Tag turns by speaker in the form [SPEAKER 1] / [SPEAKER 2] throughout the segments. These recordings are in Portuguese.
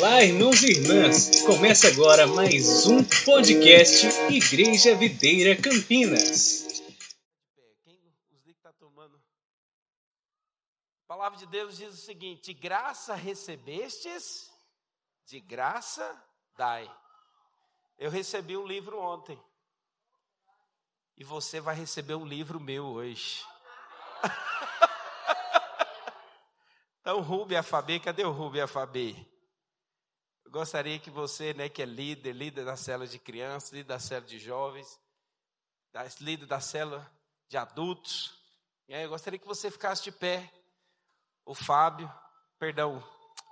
[SPEAKER 1] Olá, irmãos e irmãs! Começa agora mais um podcast Igreja Videira Campinas.
[SPEAKER 2] Quem os está tomando? A palavra de Deus diz o seguinte: de graça recebestes, de graça dai. Eu recebi um livro ontem. E você vai receber um livro meu hoje. então, Rubi Afabê, cadê o Rubi Afabê? Eu gostaria que você, né, que é líder, líder da célula de crianças, líder da célula de jovens, líder da célula de adultos, eu gostaria que você ficasse de pé. O Fábio, perdão,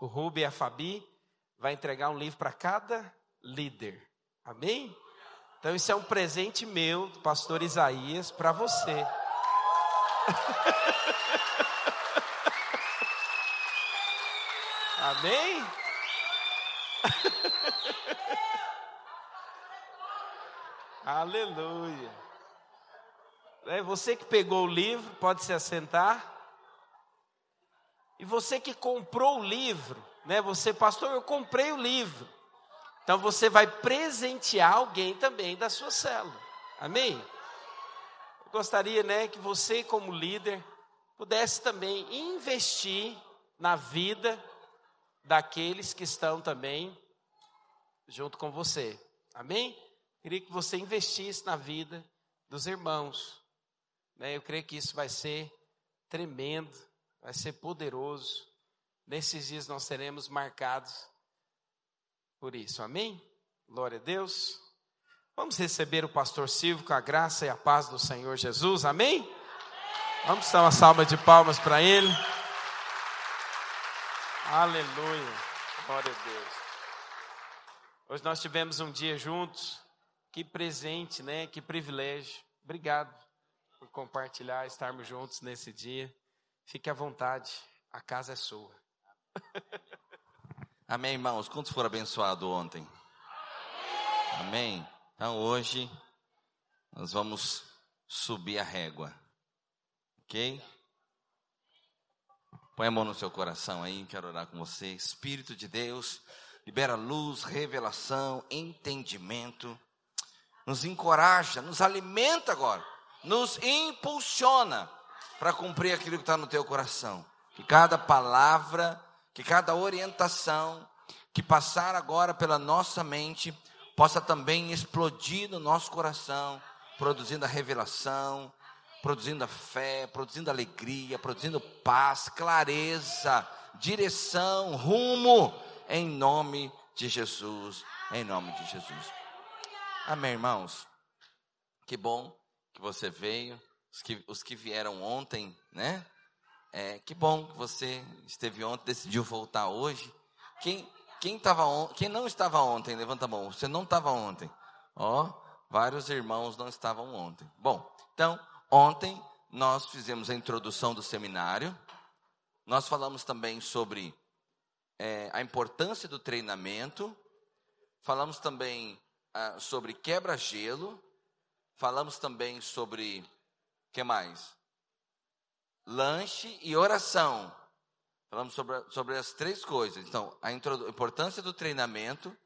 [SPEAKER 2] o Rubi e a Fabi vai entregar um livro para cada líder. Amém? Então isso é um presente meu, do pastor Isaías, para você. Amém? Aleluia. É você que pegou o livro, pode se assentar. E você que comprou o livro, né? Você, pastor, eu comprei o livro. Então você vai presentear alguém também da sua célula. Amém? Eu gostaria, né, que você como líder pudesse também investir na vida daqueles que estão também junto com você. Amém? Queria que você investisse na vida dos irmãos. Né? Eu creio que isso vai ser tremendo, vai ser poderoso. Nesses dias nós seremos marcados por isso. Amém? Glória a Deus. Vamos receber o pastor Silvio com a graça e a paz do Senhor Jesus. Amém? Vamos dar uma salva de palmas para ele. Aleluia. Glória a Deus. Hoje nós tivemos um dia juntos. Que presente, né? Que privilégio. Obrigado por compartilhar, estarmos juntos nesse dia. Fique à vontade. A casa é sua.
[SPEAKER 3] Amém, irmãos? Quantos foram abençoados ontem? Amém. Então hoje nós vamos subir a régua. Ok? Põe a mão no seu coração aí, quero orar com você. Espírito de Deus, libera luz, revelação, entendimento. Nos encoraja, nos alimenta agora, nos impulsiona para cumprir aquilo que está no teu coração. Que cada palavra, que cada orientação que passar agora pela nossa mente possa também explodir no nosso coração, produzindo a revelação, produzindo a fé, produzindo alegria, produzindo paz, clareza, direção, rumo, em nome de Jesus, em nome de Jesus. Amém, irmãos? Que bom que você veio, os que, os que vieram ontem, né? É, que bom que você esteve ontem, decidiu voltar hoje. Quem, quem, tava on, quem não estava ontem, levanta a mão. Você não estava ontem. Ó, vários irmãos não estavam ontem. Bom, então, Ontem nós fizemos a introdução do seminário, nós falamos também sobre é, a importância do treinamento, falamos também ah, sobre quebra-gelo, falamos também sobre, que mais? Lanche e oração. Falamos sobre, sobre as três coisas. Então, a importância do treinamento,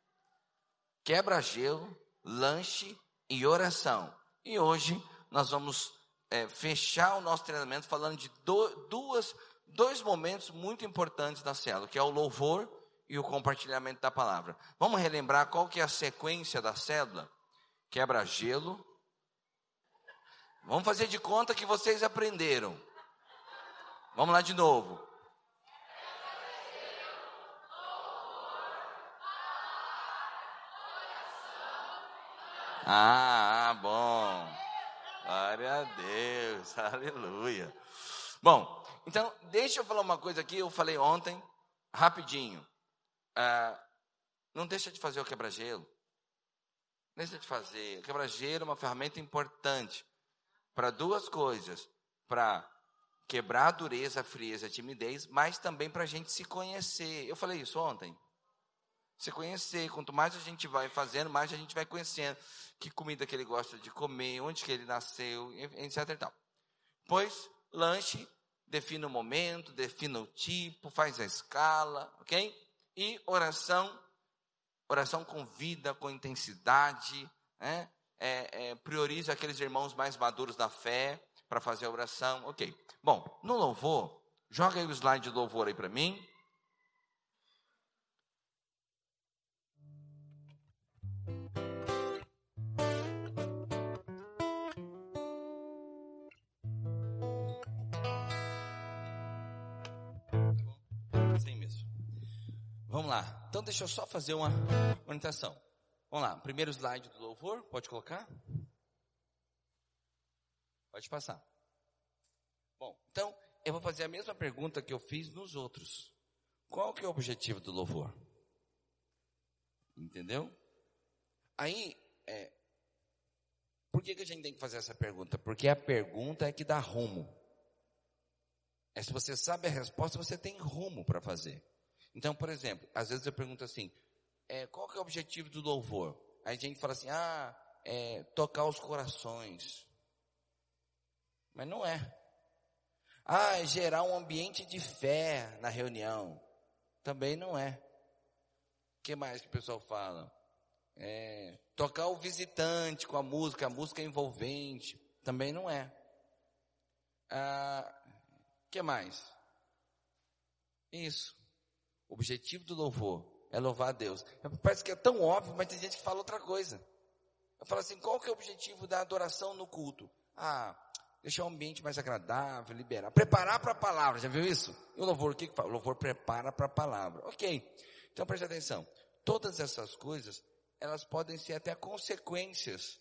[SPEAKER 3] quebra-gelo, lanche e oração. E hoje nós vamos é, fechar o nosso treinamento falando de do, duas, dois momentos muito importantes da célula, que é o louvor e o compartilhamento da palavra. Vamos relembrar qual que é a sequência da célula? Quebra-gelo. Vamos fazer de conta que vocês aprenderam. Vamos lá de novo. Ah, bom. Glória a Deus, aleluia. Bom, então, deixa eu falar uma coisa aqui, eu falei ontem, rapidinho. Ah, não deixa de fazer o quebra-gelo. Deixa de fazer. O quebra-gelo é uma ferramenta importante para duas coisas: para quebrar a dureza, a frieza, a timidez, mas também para a gente se conhecer. Eu falei isso ontem se conhecer. Quanto mais a gente vai fazendo, mais a gente vai conhecendo que comida que ele gosta de comer, onde que ele nasceu, etc. E tal. Pois, lanche, defina o momento, defina o tipo, faz a escala, ok? E oração, oração com vida, com intensidade, né? É, é, prioriza aqueles irmãos mais maduros da fé para fazer a oração. Ok. Bom, no louvor, joga aí o slide de louvor aí para mim. Lá. Então deixa eu só fazer uma orientação. Vamos lá. Primeiro slide do louvor, pode colocar? Pode passar. Bom, então eu vou fazer a mesma pergunta que eu fiz nos outros. Qual que é o objetivo do louvor? Entendeu? Aí, é, por que, que a gente tem que fazer essa pergunta? Porque a pergunta é que dá rumo. É se você sabe a resposta, você tem rumo para fazer. Então, por exemplo, às vezes eu pergunto assim, é, qual que é o objetivo do louvor? Aí a gente fala assim, ah, é, tocar os corações. Mas não é. Ah, é gerar um ambiente de fé na reunião. Também não é. O que mais que o pessoal fala? É, tocar o visitante com a música, a música envolvente. Também não é. Ah, que mais? Isso. O objetivo do louvor é louvar a Deus. Parece que é tão óbvio, mas tem gente que fala outra coisa. Eu falo assim, qual que é o objetivo da adoração no culto? Ah, deixar o ambiente mais agradável, liberar, preparar para a palavra, já viu isso? E o louvor, o que que fala? O louvor prepara para a palavra. Ok, então preste atenção. Todas essas coisas, elas podem ser até consequências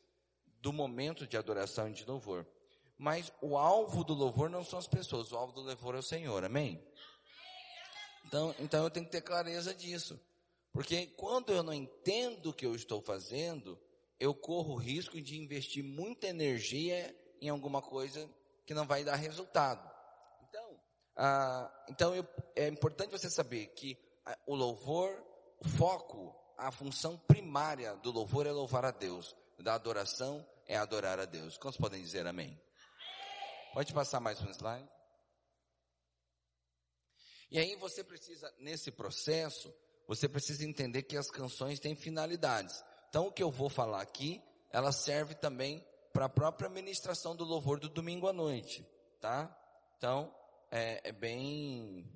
[SPEAKER 3] do momento de adoração e de louvor. Mas o alvo do louvor não são as pessoas, o alvo do louvor é o Senhor, amém? Então, então eu tenho que ter clareza disso. Porque quando eu não entendo o que eu estou fazendo, eu corro o risco de investir muita energia em alguma coisa que não vai dar resultado. Então, ah, então eu, é importante você saber que ah, o louvor, o foco, a função primária do louvor é louvar a Deus, da adoração é adorar a Deus. Quantos podem dizer amém? Pode passar mais um slide. E aí você precisa, nesse processo, você precisa entender que as canções têm finalidades. Então o que eu vou falar aqui, ela serve também para a própria ministração do louvor do domingo à noite, tá? Então, é, é bem,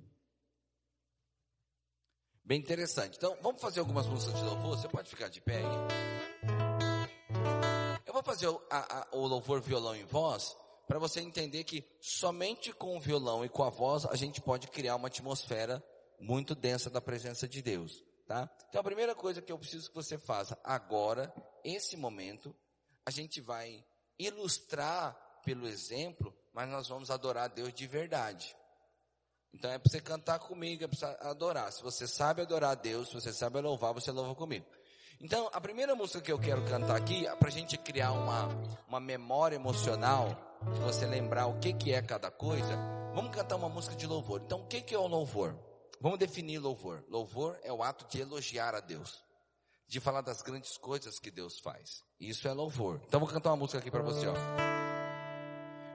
[SPEAKER 3] bem interessante. Então, vamos fazer algumas músicas de louvor? Você pode ficar de pé aí? Eu vou fazer o, a, a, o louvor violão em voz, para você entender que somente com o violão e com a voz a gente pode criar uma atmosfera muito densa da presença de Deus, tá? Então a primeira coisa que eu preciso que você faça agora, esse momento, a gente vai ilustrar pelo exemplo, mas nós vamos adorar a Deus de verdade. Então é para você cantar comigo, é para você adorar. Se você sabe adorar a Deus, se você sabe louvar, você louva comigo. Então, a primeira música que eu quero cantar aqui, é para a gente criar uma, uma memória emocional, de você lembrar o que, que é cada coisa, vamos cantar uma música de louvor. Então, o que, que é o louvor? Vamos definir louvor. Louvor é o ato de elogiar a Deus, de falar das grandes coisas que Deus faz. Isso é louvor. Então, vou cantar uma música aqui para você, ó.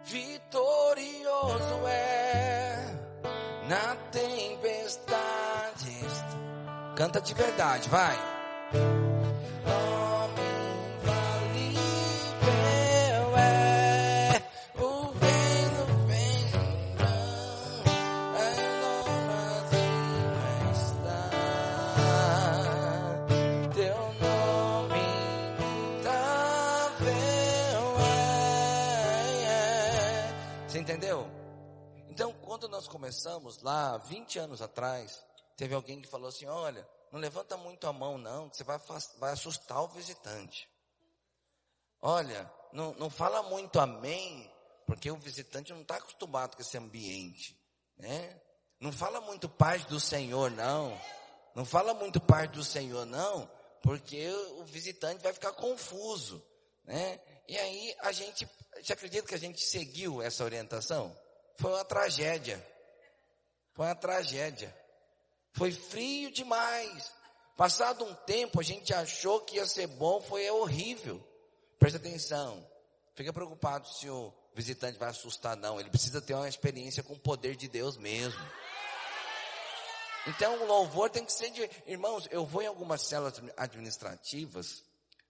[SPEAKER 3] Vitorioso é na tempestade. Canta de verdade, vai. Nós começamos lá, 20 anos atrás, teve alguém que falou assim: olha, não levanta muito a mão, não, que você vai, vai assustar o visitante. Olha, não, não fala muito amém, porque o visitante não está acostumado com esse ambiente, né? Não fala muito paz do Senhor, não. Não fala muito paz do Senhor, não, porque o visitante vai ficar confuso, né? E aí a gente, você acredita que a gente seguiu essa orientação? Foi uma tragédia. Foi uma tragédia. Foi frio demais. Passado um tempo, a gente achou que ia ser bom, foi horrível. Presta atenção. Fica preocupado se o visitante vai assustar, não. Ele precisa ter uma experiência com o poder de Deus mesmo. Então o louvor tem que ser de. Irmãos, eu vou em algumas células administrativas,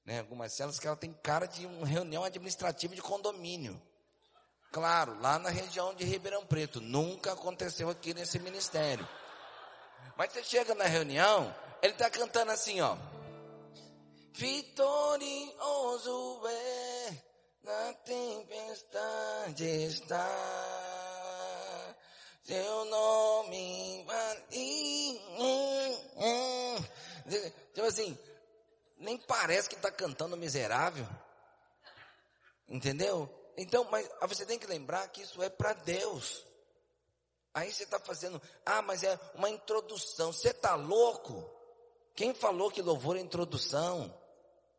[SPEAKER 3] né? Algumas células que ela tem cara de uma reunião administrativa de condomínio. Claro, lá na região de Ribeirão Preto. Nunca aconteceu aqui nesse ministério. Mas você chega na reunião, ele está cantando assim, ó. Vitorioso é, na tempestade está. Seu nome vale. Tipo assim, nem parece que está cantando miserável. Entendeu? Então, mas você tem que lembrar que isso é para Deus. Aí você está fazendo, ah, mas é uma introdução. Você está louco? Quem falou que louvor é introdução?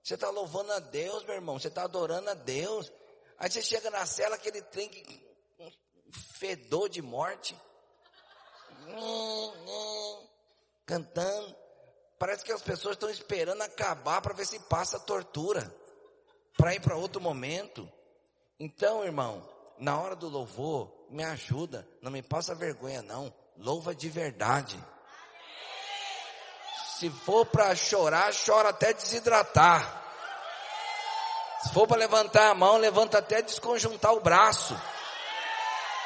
[SPEAKER 3] Você está louvando a Deus, meu irmão. Você está adorando a Deus. Aí você chega na cela, aquele trem que fedor de morte. Cantando. Parece que as pessoas estão esperando acabar para ver se passa a tortura. Para ir para outro momento. Então, irmão, na hora do louvor, me ajuda, não me passa vergonha não, louva de verdade. Se for para chorar, chora até desidratar. Se for para levantar a mão, levanta até desconjuntar o braço.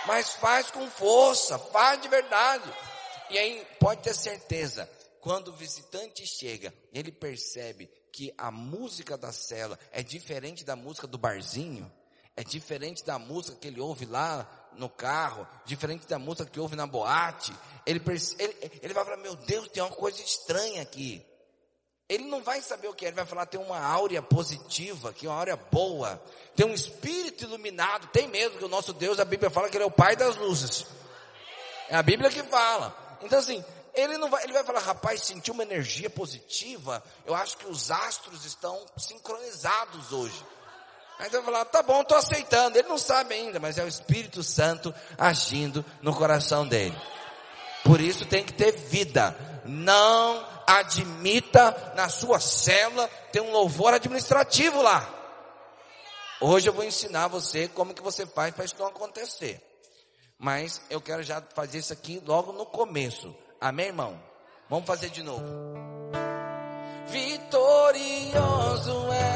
[SPEAKER 3] Mas faz com força, faz de verdade. E aí, pode ter certeza, quando o visitante chega, ele percebe que a música da cela é diferente da música do barzinho, é diferente da música que ele ouve lá no carro, diferente da música que ouve na boate. Ele, ele, ele vai falar, meu Deus, tem uma coisa estranha aqui. Ele não vai saber o que é, ele vai falar, tem uma áurea positiva, que é uma áurea boa, tem um espírito iluminado, tem mesmo que o nosso Deus, a Bíblia fala que ele é o pai das luzes. É a Bíblia que fala. Então assim, ele não vai, ele vai falar, rapaz, sentiu uma energia positiva, eu acho que os astros estão sincronizados hoje. Aí você vai falar, tá bom, estou aceitando. Ele não sabe ainda, mas é o Espírito Santo agindo no coração dele. Por isso tem que ter vida. Não admita na sua célula ter um louvor administrativo lá. Hoje eu vou ensinar você como que você faz para isso não acontecer. Mas eu quero já fazer isso aqui logo no começo. Amém, irmão? Vamos fazer de novo. Vitorioso é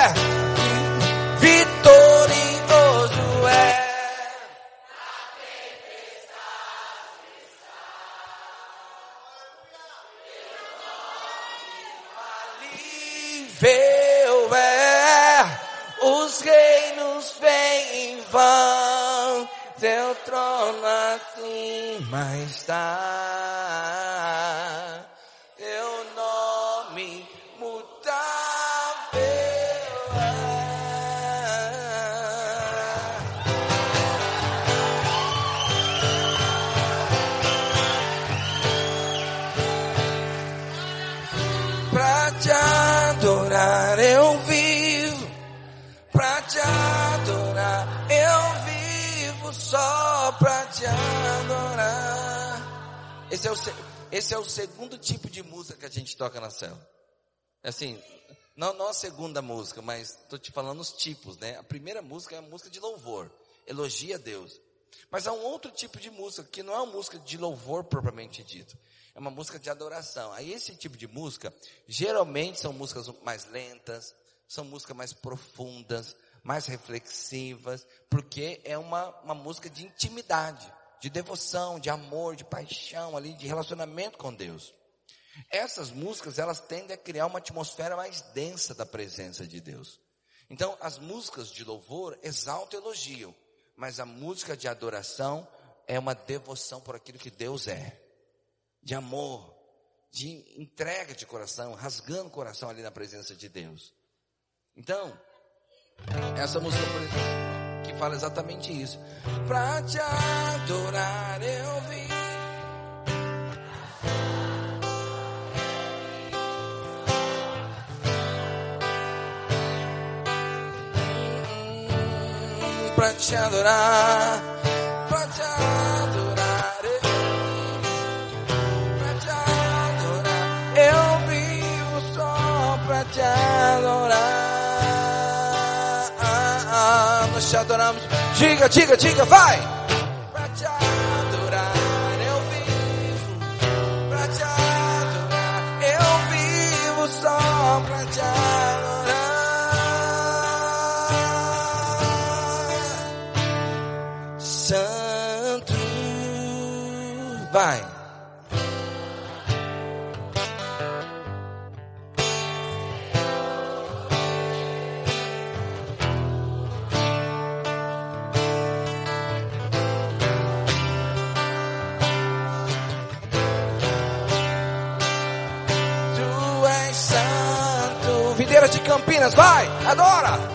[SPEAKER 3] vão. Teu trono acima está. Esse é, o, esse é o segundo tipo de música que a gente toca na célula. Assim, não, não a segunda música, mas estou te falando os tipos, né? A primeira música é a música de louvor, elogia a Deus. Mas há um outro tipo de música que não é uma música de louvor propriamente dito. É uma música de adoração. Aí esse tipo de música, geralmente são músicas mais lentas, são músicas mais profundas, mais reflexivas, porque é uma, uma música de intimidade de devoção, de amor, de paixão ali, de relacionamento com Deus. Essas músicas, elas tendem a criar uma atmosfera mais densa da presença de Deus. Então, as músicas de louvor exaltam e elogiam, mas a música de adoração é uma devoção por aquilo que Deus é, de amor, de entrega de coração, rasgando o coração ali na presença de Deus. Então, essa música, por exemplo, que fala exatamente isso. Pra te adorar eu vim. Pra te adorar, nós te adoramos. Diga, diga, diga, vai! Pra te adorar, eu vivo. Pra te adorar, eu vivo só pra te adorar. Santo, vai. Campinas, vai, adora!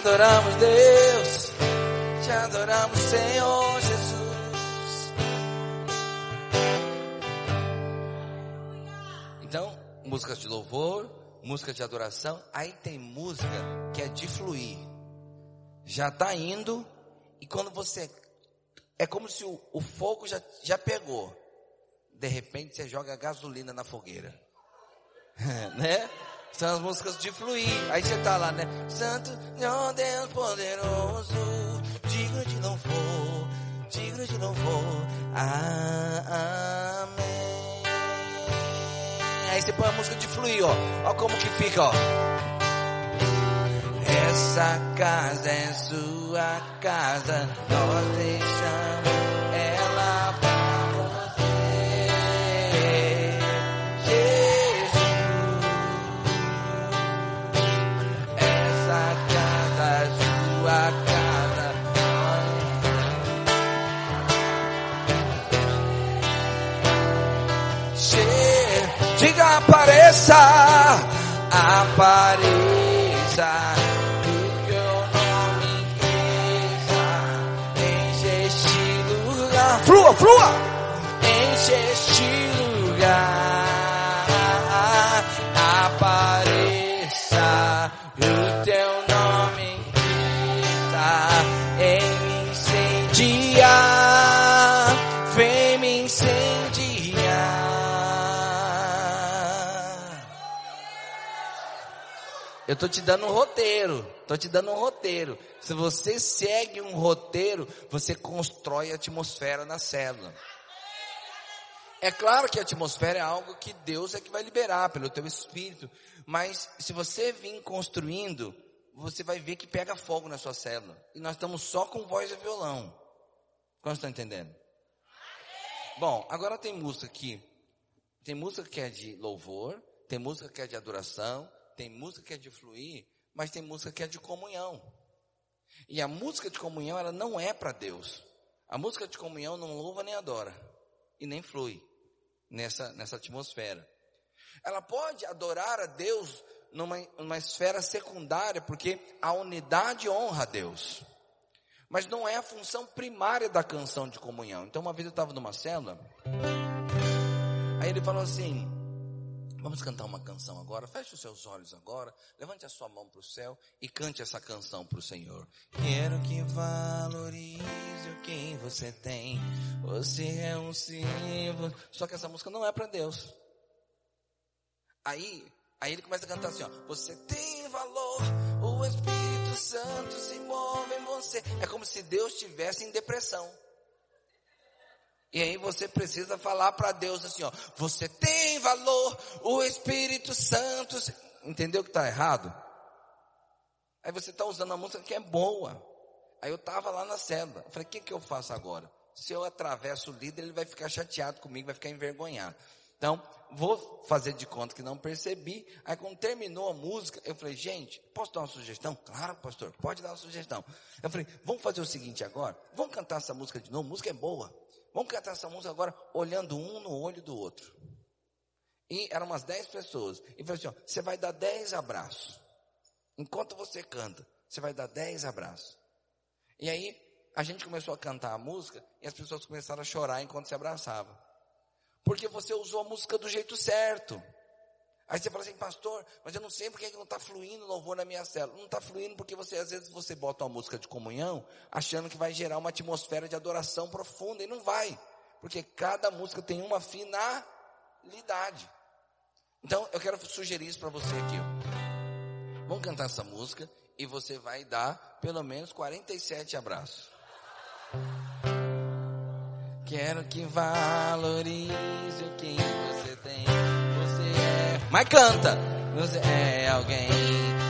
[SPEAKER 3] Adoramos, Deus. Te adoramos, Senhor Jesus. Então, músicas de louvor, música de adoração, aí tem música que é de fluir. Já está indo, e quando você. É como se o, o fogo já, já pegou. De repente você joga gasolina na fogueira. né? São as músicas de fluir. Aí você tá lá, né? Santo, ó Deus poderoso, digno de louvor, digno de louvor. Ah, amém. Aí você põe a música de fluir, ó. Ó como que fica, ó. Essa casa é sua casa, nós deixamos apareça, apareça, que o nome cresça, enche este lugar, flua, flua, Tô te dando um roteiro, tô te dando um roteiro. Se você segue um roteiro, você constrói a atmosfera na célula. É claro que a atmosfera é algo que Deus é que vai liberar pelo teu espírito, mas se você vir construindo, você vai ver que pega fogo na sua célula. E nós estamos só com voz e violão. Quantos estão entendendo? Bom, agora tem música aqui. Tem música que é de louvor, tem música que é de adoração, tem música que é de fluir, mas tem música que é de comunhão. E a música de comunhão, ela não é para Deus. A música de comunhão não louva nem adora. E nem flui nessa, nessa atmosfera. Ela pode adorar a Deus numa, numa esfera secundária, porque a unidade honra a Deus. Mas não é a função primária da canção de comunhão. Então uma vez eu estava numa célula, aí ele falou assim, vamos cantar uma canção agora, feche os seus olhos agora, levante a sua mão para o céu e cante essa canção para o Senhor. Quero que valorize o que você tem, você é um símbolo. Só que essa música não é para Deus. Aí, aí ele começa a cantar assim, ó, você tem valor, o Espírito Santo se move em você. É como se Deus estivesse em depressão. E aí você precisa falar para Deus assim, ó, você tem valor, o Espírito Santo, entendeu que está errado? Aí você está usando uma música que é boa. Aí eu estava lá na eu falei, o que, que eu faço agora? Se eu atravesso o líder, ele vai ficar chateado comigo, vai ficar envergonhado. Então, vou fazer de conta que não percebi. Aí quando terminou a música, eu falei, gente, posso dar uma sugestão? Claro, pastor, pode dar uma sugestão. Eu falei, vamos fazer o seguinte agora, vamos cantar essa música de novo, a música é boa. Vamos cantar essa música agora, olhando um no olho do outro. E eram umas dez pessoas. E falei assim, ó, você vai dar dez abraços. Enquanto você canta, você vai dar dez abraços. E aí, a gente começou a cantar a música e as pessoas começaram a chorar enquanto se abraçavam. Porque você usou a música do jeito certo. Aí você fala assim, pastor, mas eu não sei porque não está fluindo louvor na minha célula. Não está fluindo porque você, às vezes, você bota uma música de comunhão, achando que vai gerar uma atmosfera de adoração profunda, e não vai. Porque cada música tem uma finalidade. Então, eu quero sugerir isso para você aqui. Vamos cantar essa música e você vai dar pelo menos 47 abraços. Quero que valorize o que tem. Você é. Mas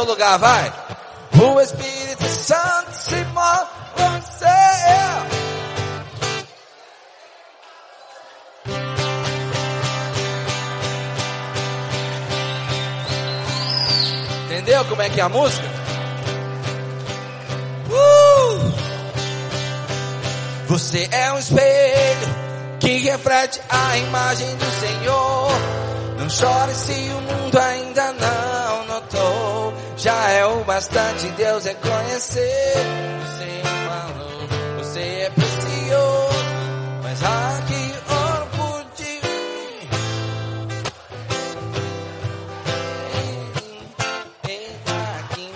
[SPEAKER 3] seu lugar, vai. O Espírito Santo se move você. Entendeu como é que é a música? Uh! Você é um espelho que reflete a imagem do Senhor. Não chore se o mundo ainda é bastante Deus reconhecer. Você falou, você é precioso, mas aqui oro por ti. Aqui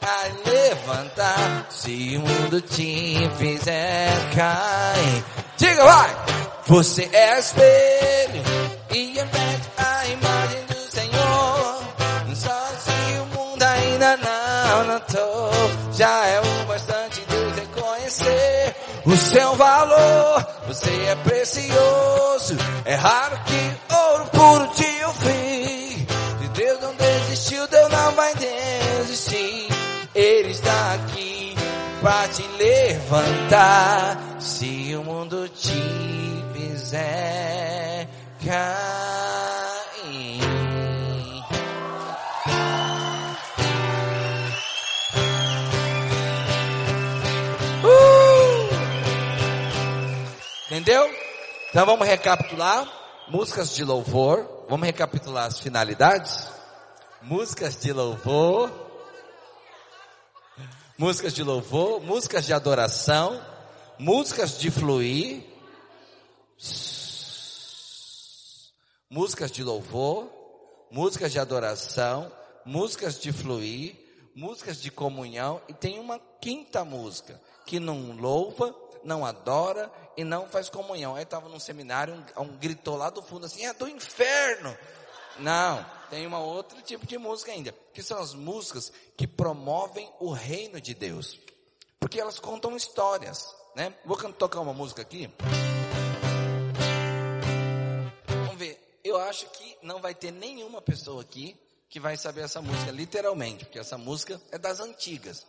[SPEAKER 3] a levantar, se o mundo te fizer cair. Diga, vai! Você é espelho o seu valor. Você é precioso. É raro que ouro puro te ouvir. Se Deus não desistiu, Deus não vai desistir. Ele está aqui para te levantar. Se o mundo te fizer cair. Entendeu? Então vamos recapitular. Músicas de louvor. Vamos recapitular as finalidades. Músicas de louvor. Músicas de louvor. Músicas de adoração. Músicas de fluir. Músicas de louvor. Músicas de adoração. Músicas de fluir. Músicas de comunhão. E tem uma quinta música que não louva, não adora e não faz comunhão. Aí estava num seminário, um, um gritou lá do fundo assim, é do inferno. Não, tem uma outro tipo de música ainda, que são as músicas que promovem o reino de Deus. Porque elas contam histórias, né? Vou tocar uma música aqui. Vamos ver. Eu acho que não vai ter nenhuma pessoa aqui que vai saber essa música, literalmente, porque essa música é das antigas.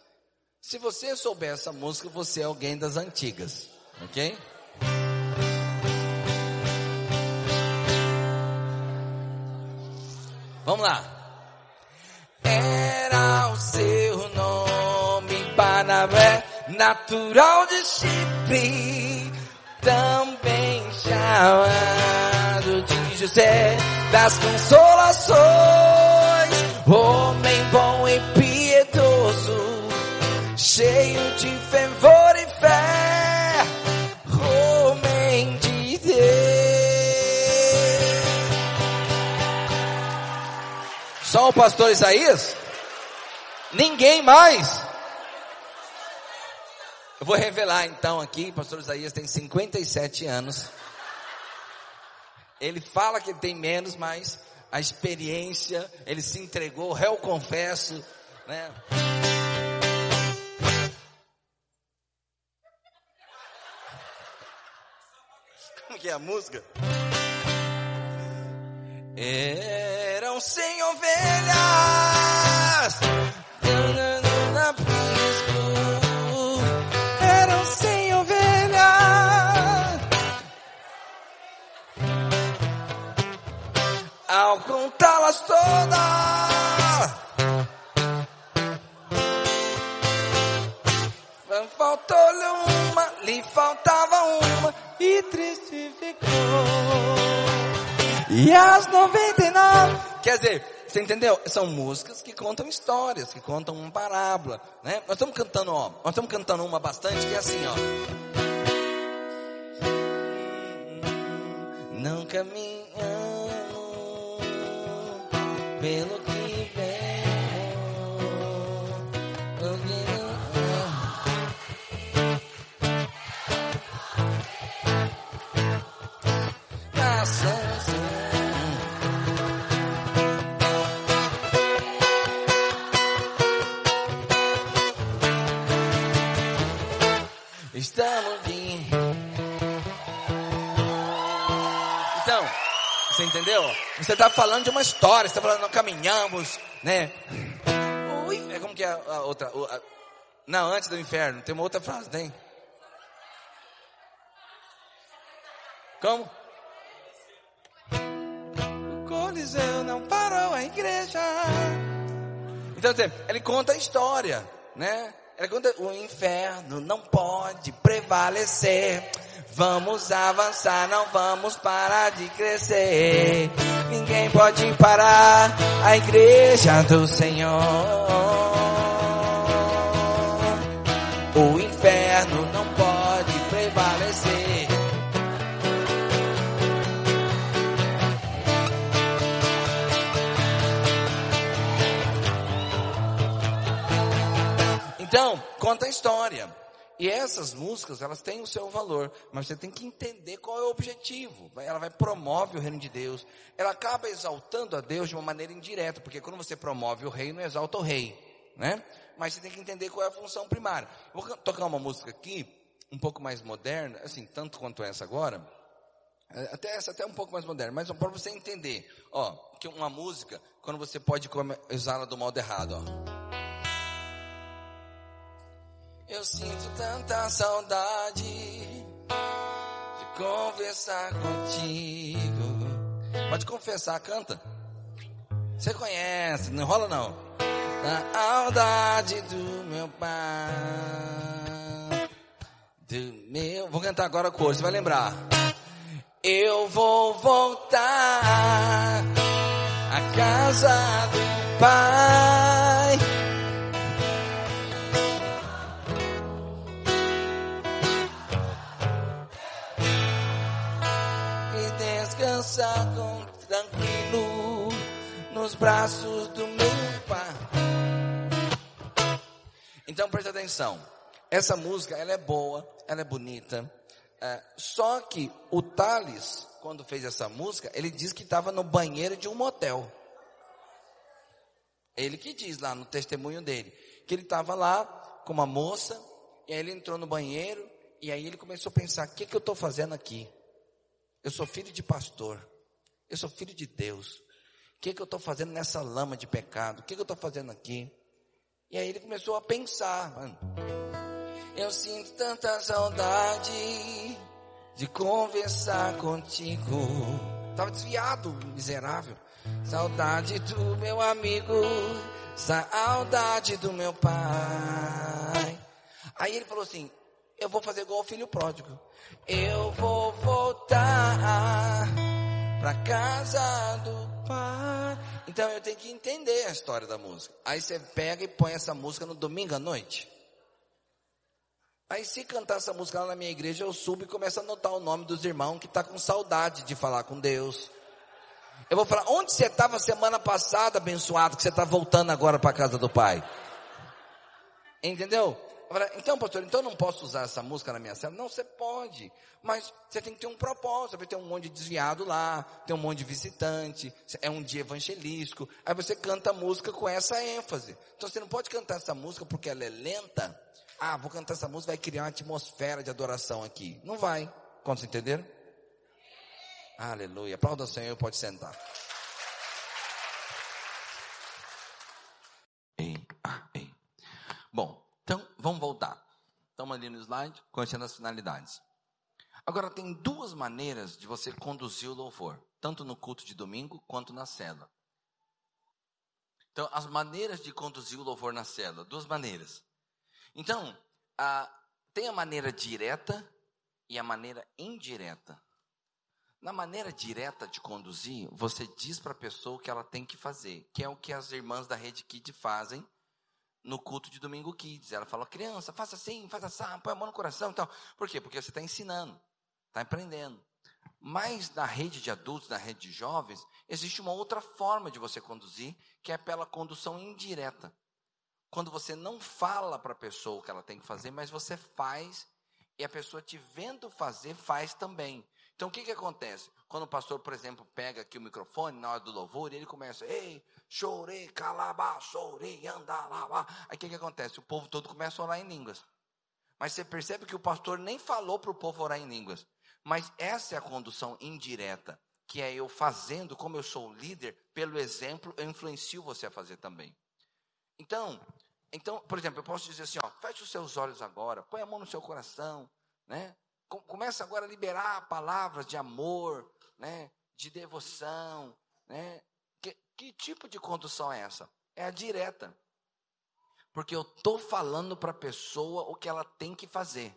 [SPEAKER 3] Se você souber essa música, você é alguém das antigas, ok? Vamos lá. Era o seu nome, Barnabé, natural de Chipre, também chamado de José das Consolações, homem bom e piedoso, cheio de fervor e fé, homem de Deus. Só o pastor Isaías? Ninguém mais? Eu vou revelar então aqui, o pastor Isaías tem 57 anos. Ele fala que ele tem menos, mas a experiência, ele se entregou, réu confesso, né? Que é a música? Eram cem ovelhas. Eram cem ovelhas Ao contá-las todas Faltou-lhe uma, lhe faltava uma e triste ficou. E as 99, quer dizer, você entendeu? São músicas que contam histórias, que contam uma parábola, né? Nós estamos cantando, ó, nós estamos cantando uma bastante que é assim, ó. Não caminhamos pelo Estamos aqui. Então, você entendeu? Você está falando de uma história, você está falando, nós caminhamos, né? Ui, é como que é a outra? a- não, antes do inferno, tem uma outra frase, tem? Como? O Coliseu não parou a igreja. Então, ele conta a história, né? O inferno não pode prevalecer. Vamos avançar, não vamos parar de crescer. Ninguém pode parar a igreja do Senhor. Conta a história. E essas músicas, elas têm o seu valor, mas você tem que entender qual é o objetivo. Ela vai promove o reino de Deus. Ela acaba exaltando a Deus de uma maneira indireta, porque quando você promove o reino, exalta o rei, né? Mas você tem que entender qual é a função primária. Vou tocar uma música aqui, um pouco mais moderna, assim, tanto quanto essa agora. É, Até essa até um pouco mais moderna, mas para você entender, ó, que uma música, quando você pode usá-la do modo errado, ó. Eu sinto tanta saudade de conversar contigo. Pode confessar, canta. Você conhece, não rola não. Da saudade do meu pai. Do meu. Vou cantar agora a cor, você vai lembrar. Eu vou voltar à casa do pai. Com tranquilo nos braços do meu pai. Então presta atenção. essa música, ela é boa, ela é bonita. É, só que o Thales, quando fez essa música, ele diz que estava no banheiro de um motel. Ele que diz lá no testemunho dele, que ele estava lá com uma moça, e aí ele entrou no banheiro, e aí ele começou a pensar: o que, que eu estou fazendo aqui? Eu sou filho de pastor, eu sou filho de Deus. O que, que eu estou fazendo nessa lama de pecado? O que, que eu estou fazendo aqui? E aí ele começou a pensar, mano. Eu sinto tanta saudade de conversar contigo. Estava desviado, miserável. Saudade do meu amigo, saudade do meu pai. Aí ele falou assim: Eu vou fazer igual o filho pródigo. Eu vou voltar pra casa do pai. Então eu tenho que entender a história da música. Aí você pega e põe essa música no domingo à noite. Aí se cantar essa música lá na minha igreja, eu subo e começo a anotar o nome dos irmãos que está com saudade de falar com Deus. Eu vou falar, onde você estava semana passada, abençoado, que você está voltando agora para casa do Pai? Entendeu? Falar, então, pastor, então não posso usar essa música na minha célula? Não, você pode, mas você tem que ter um propósito. Vai ter um monte de desviado lá, tem um monte de visitante, é um dia evangelístico. Aí você canta a música com essa ênfase. Então você não pode cantar essa música porque ela é lenta. Ah, vou cantar essa música, vai criar uma atmosfera de adoração aqui. Não vai. Quantos entenderam? Aleluia. Aplauda o Senhor, pode sentar. Ei, ah, ei. Bom, vamos voltar. Estamos ali no slide, conhecendo as finalidades. Agora, tem duas maneiras de você conduzir o louvor, tanto no culto de domingo quanto na cela. Então, as maneiras de conduzir o louvor na cela, duas maneiras. Então, a, tem a maneira direta e a maneira indireta. Na maneira direta de conduzir, você diz para a pessoa o que ela tem que fazer, que é o que as irmãs da Rede Kid fazem no culto de Domingo Kids. Ela fala, criança, faça assim, faça assim, põe a mão no coração e tal. Por quê? Porque você está ensinando, está aprendendo. Mas na rede de adultos, na rede de jovens, existe uma outra forma de você conduzir, que é pela condução indireta. Quando você não fala para a pessoa o que ela tem que fazer, mas você faz e a pessoa te vendo fazer, faz também. Então o que, que acontece? Quando o pastor, por exemplo, pega aqui o microfone na hora do louvor e ele começa, ei, chorei, calabá, chorei, andalabá. Aí o que, que acontece? O povo todo começa a orar em línguas. Mas você percebe que o pastor nem falou para o povo orar em línguas. Mas essa é a condução indireta, que é eu fazendo, como eu sou líder, pelo exemplo, eu influencio você a fazer também. Então, então, por exemplo, eu posso dizer assim, ó, feche os seus olhos agora, põe a mão no seu coração, né? Começa agora a liberar palavras de amor, né? De devoção, né? Que, que tipo de condução é essa? É a direta. Porque eu estou falando para a pessoa o que ela tem que fazer.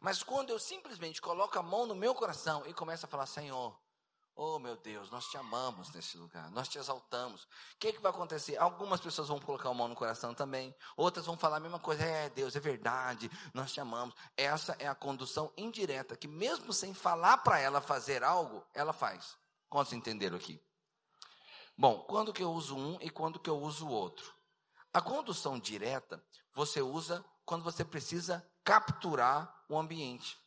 [SPEAKER 3] Mas quando eu simplesmente coloco a mão no meu coração e começo a falar, Senhor, Oh, meu Deus, nós te amamos nesse lugar, nós te exaltamos. O que, que vai acontecer? Algumas pessoas vão colocar a mão no coração também, outras vão falar a mesma coisa. É, Deus, é verdade, nós te amamos. Essa é a condução indireta, que mesmo sem falar para ela fazer algo, ela faz. Quantos entenderam aqui? Bom, quando que eu uso um e quando que eu uso o outro? A condução direta, você usa quando você precisa capturar o ambiente.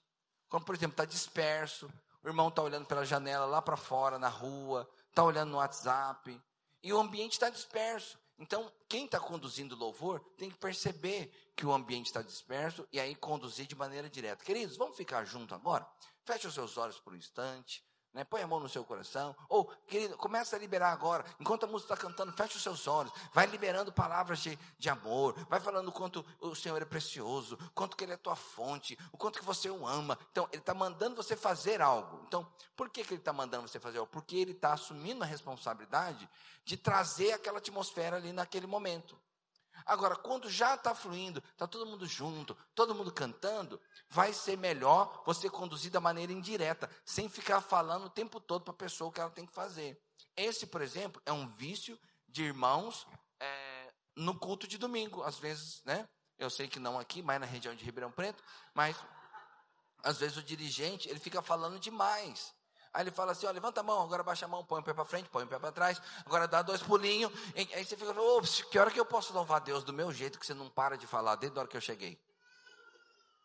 [SPEAKER 3] Como, por exemplo, está disperso, o irmão está olhando pela janela lá para fora, na rua, está olhando no WhatsApp, e o ambiente está disperso. Então, quem está conduzindo louvor tem que perceber que o ambiente está disperso e aí conduzir de maneira direta. Queridos, vamos ficar junto agora? Feche os seus olhos por um instante. Né? Põe a mão no seu coração. Ou, querido, começa a liberar agora. Enquanto a música está cantando, feche os seus olhos. Vai liberando palavras de, de amor. Vai falando o quanto o Senhor é precioso. Quanto que Ele é tua fonte. O quanto que você o ama. Então, Ele está mandando você fazer algo. Então, por que, que Ele está mandando você fazer algo? Porque Ele está assumindo a responsabilidade de trazer aquela atmosfera ali naquele momento. Agora, quando já está fluindo, está todo mundo junto, todo mundo cantando, vai ser melhor você conduzir da maneira indireta, sem ficar falando o tempo todo para a pessoa o que ela tem que fazer. Esse, por exemplo, é um vício de irmãos é, no culto de domingo. Às vezes, né? Eu sei que não aqui, mas na região de Ribeirão Preto, mas às vezes o dirigente ele fica falando demais. Aí ele fala assim: ó, levanta a mão, agora baixa a mão, põe o pé para frente, põe o pé para trás, agora dá dois pulinhos. Aí você fica, ops, que hora que eu posso louvar Deus do meu jeito que você não para de falar desde a hora que eu cheguei?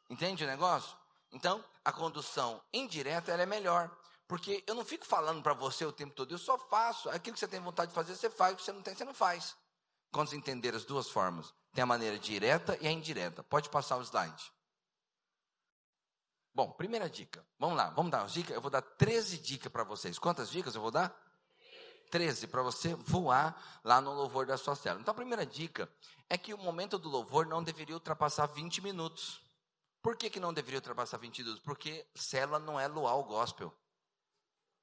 [SPEAKER 3] Entende o negócio? Então, a condução indireta é melhor. Porque eu não fico falando para você o tempo todo, eu só faço. Aquilo que você tem vontade de fazer, você faz. O que você não tem, você não faz. Quando você entender as duas formas, tem a maneira direta e a indireta. Pode passar o slide. Bom, primeira dica. Vamos lá, vamos dar as dicas. Eu vou dar 13 dicas para vocês. Quantas dicas eu vou dar? 13 para você voar lá no louvor da sua célula. Então, a primeira dica é que o momento do louvor não deveria ultrapassar 20 minutos. Por que, que não deveria ultrapassar 20 minutos? Porque célula não é luar o gospel.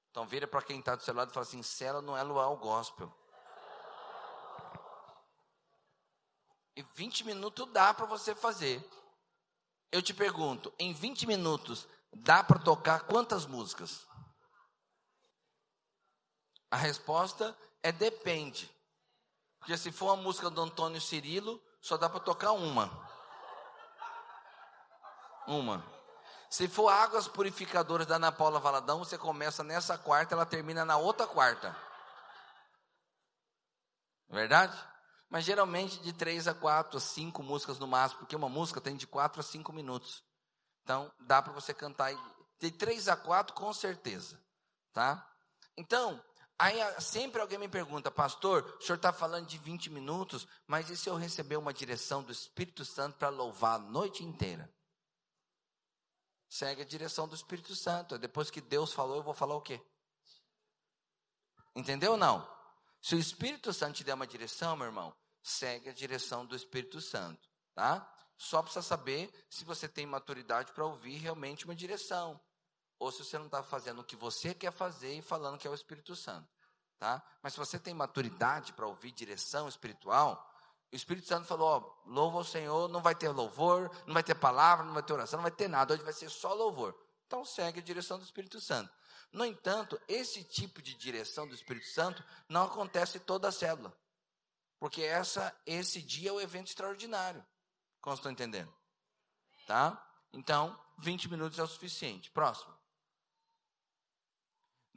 [SPEAKER 3] Então, vira para quem está do seu lado e fala assim: célula não é luar o gospel. E 20 minutos dá para você fazer. Eu te pergunto, em 20 minutos, dá para tocar quantas músicas? A resposta é depende. Porque se for uma música do Antônio Cirilo, só dá para tocar uma. Uma. Se for Águas Purificadoras da Ana Paula Valadão, você começa nessa quarta, ela termina na outra quarta. Verdade? Mas geralmente de três a quatro, a cinco músicas no máximo, porque uma música tem de quatro a cinco minutos. Então, dá para você cantar de três a quatro com certeza, tá? Então, Aí sempre alguém me pergunta, pastor, o senhor está falando de 20 minutos, mas e se eu receber uma direção do Espírito Santo para louvar a noite inteira? Segue a direção do Espírito Santo. Depois que Deus falou, eu vou falar o quê? Entendeu ou não? Se o Espírito Santo te der uma direção, meu irmão, segue a direção do Espírito Santo, tá? Só precisa saber se você tem maturidade para ouvir realmente uma direção ou se você não está fazendo o que você quer fazer e falando que é o Espírito Santo. Tá? Mas se você tem maturidade para ouvir direção espiritual, o Espírito Santo falou: ó, louva o Senhor, não vai ter louvor, não vai ter palavra, não vai ter oração, não vai ter nada, hoje vai ser só louvor. Então segue a direção do Espírito Santo. No entanto, esse tipo de direção do Espírito Santo não acontece toda a célula. Porque essa, esse dia é o evento extraordinário. Como estão entendendo? Tá? Então, 20 minutos é o suficiente. Próximo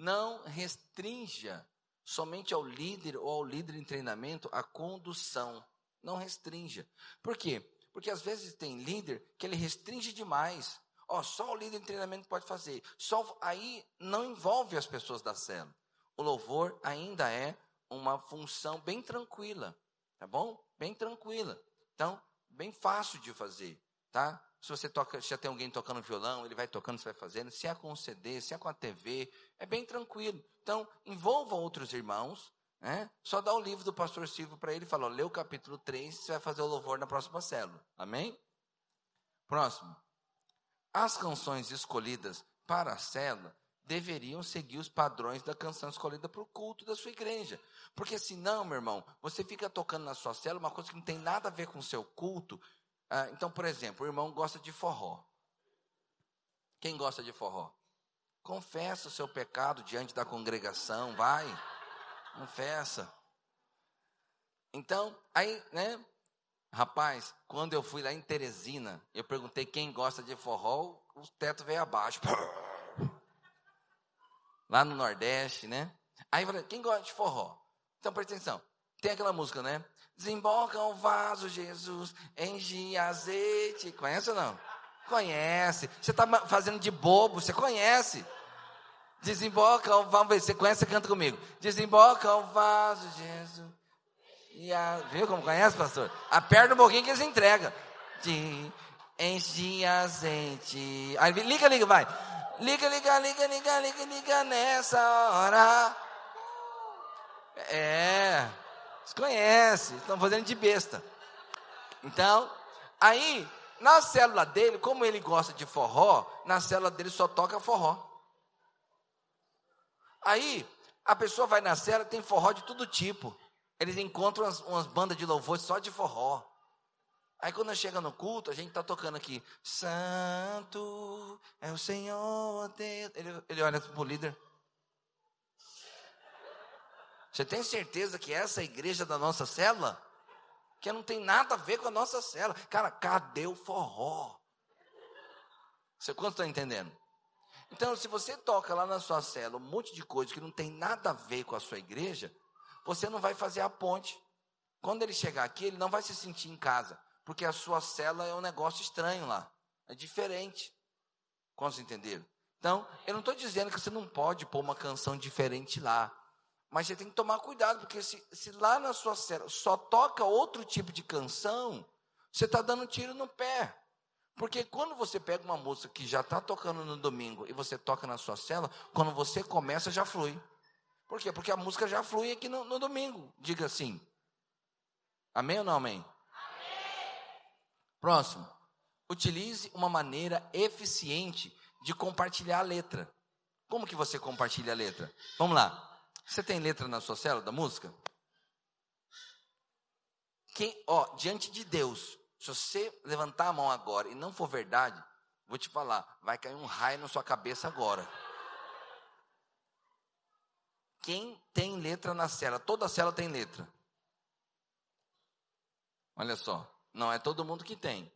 [SPEAKER 3] não restrinja somente ao líder ou ao líder em treinamento a condução. Não restrinja. Por quê? Porque às vezes tem líder que ele restringe demais. Ó, só o líder em treinamento pode fazer. Só aí não envolve as pessoas da célula. O louvor ainda é uma função bem tranquila, tá bom? Bem tranquila. Então, bem fácil de fazer, tá? Se você toca, já tem alguém tocando violão, ele vai tocando, você vai fazendo. Se é com o CD, se é com a TV, é bem tranquilo. Então, envolva outros irmãos. Né? Só dá o livro do pastor Silvio para ele e fala: lê o capítulo 3, você vai fazer o louvor na próxima célula. Amém? Próximo. As canções escolhidas para a célula deveriam seguir os padrões da canção escolhida para o culto da sua igreja. Porque senão, meu irmão, você fica tocando na sua célula uma coisa que não tem nada a ver com o seu culto, ah, então, por exemplo, o irmão gosta de forró. Quem gosta de forró? Confessa o seu pecado diante da congregação, vai. Confessa. Então, aí, né? Rapaz, quando eu fui lá em Teresina, eu perguntei quem gosta de forró, o teto veio abaixo. Lá no Nordeste, né? Aí eu falei, quem gosta de forró? Então, presta atenção. Tem aquela música, né? Desemboca o vaso, Jesus, enche azeite. Conhece ou não? Conhece. Você está fazendo de bobo, você conhece. Desemboca o vaso, você conhece, canta comigo. Desemboca o vaso, Jesus. E a, viu como conhece, pastor? Aperta um pouquinho que eles entregam. De, enche azeite. Aí, liga, liga, vai. Liga, liga, liga, liga, liga, liga nessa hora. É. Vocês conhecem, estão fazendo de besta. Então, aí, na célula dele, como ele gosta de forró, na célula dele só toca forró. Aí, a pessoa vai na célula, tem forró de todo tipo. Eles encontram umas, umas bandas de louvor só de forró. Aí quando chega no culto, a gente está tocando aqui, Santo é o Senhor Deus. Ele, ele olha para o líder. Você tem certeza que essa é igreja da nossa célula? Que não tem nada a ver com a nossa célula. Cara, cadê o forró? Você quanto está entendendo? Então, se você toca lá na sua célula um monte de coisa que não tem nada a ver com a sua igreja, você não vai fazer a ponte. Quando ele chegar aqui, ele não vai se sentir em casa, porque a sua célula é um negócio estranho lá. É diferente. Quantos entenderam? Então, eu não estou dizendo que você não pode pôr uma canção diferente lá. Mas você tem que tomar cuidado, porque se, se lá na sua célula só toca outro tipo de canção, você está dando tiro no pé. Porque quando você pega uma música que já está tocando no domingo e você toca na sua célula, quando você começa já flui. Por quê? Porque a música já flui aqui no, no domingo. Diga assim. Amém ou não amém? amém? Próximo. Utilize uma maneira eficiente de compartilhar a letra. Como que você compartilha a letra? Vamos lá. Você tem letra na sua célula da música? Quem, ó, diante de Deus, se você levantar a mão agora e não for verdade, vou te falar, vai cair um raio na sua cabeça agora. Quem tem letra na cela? Toda cela tem letra. Olha só, não é todo mundo que tem.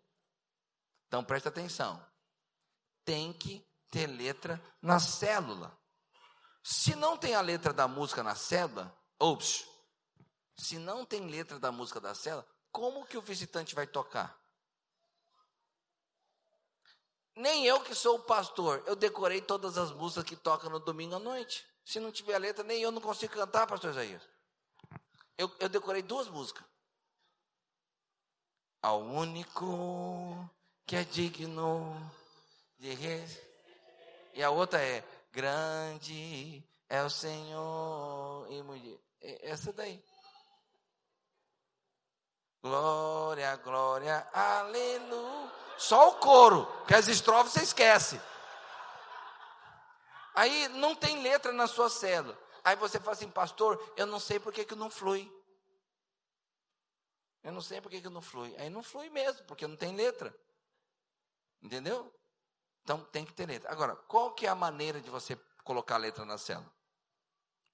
[SPEAKER 3] Então preste atenção. Tem que ter letra na célula. Se não tem a letra da música na célula, ops, se não tem letra da música da célula, como que o visitante vai tocar? Nem eu que sou o pastor, eu decorei todas as músicas que tocam no domingo à noite. Se não tiver letra, nem eu não consigo cantar, pastor Isaías. Eu, eu decorei duas músicas. Ao único que é digno de res... E a outra é grande é o Senhor e mulher. Essa daí. Glória, glória, aleluia. Só o coro, que as estrofes você esquece. Aí não tem letra na sua célula. Aí você fala assim, pastor, eu não sei por que, que não flui. Eu não sei por que, que não flui. Aí não flui mesmo, porque não tem letra. Entendeu? Então tem que ter letra. Agora, qual que é a maneira de você colocar a letra na célula?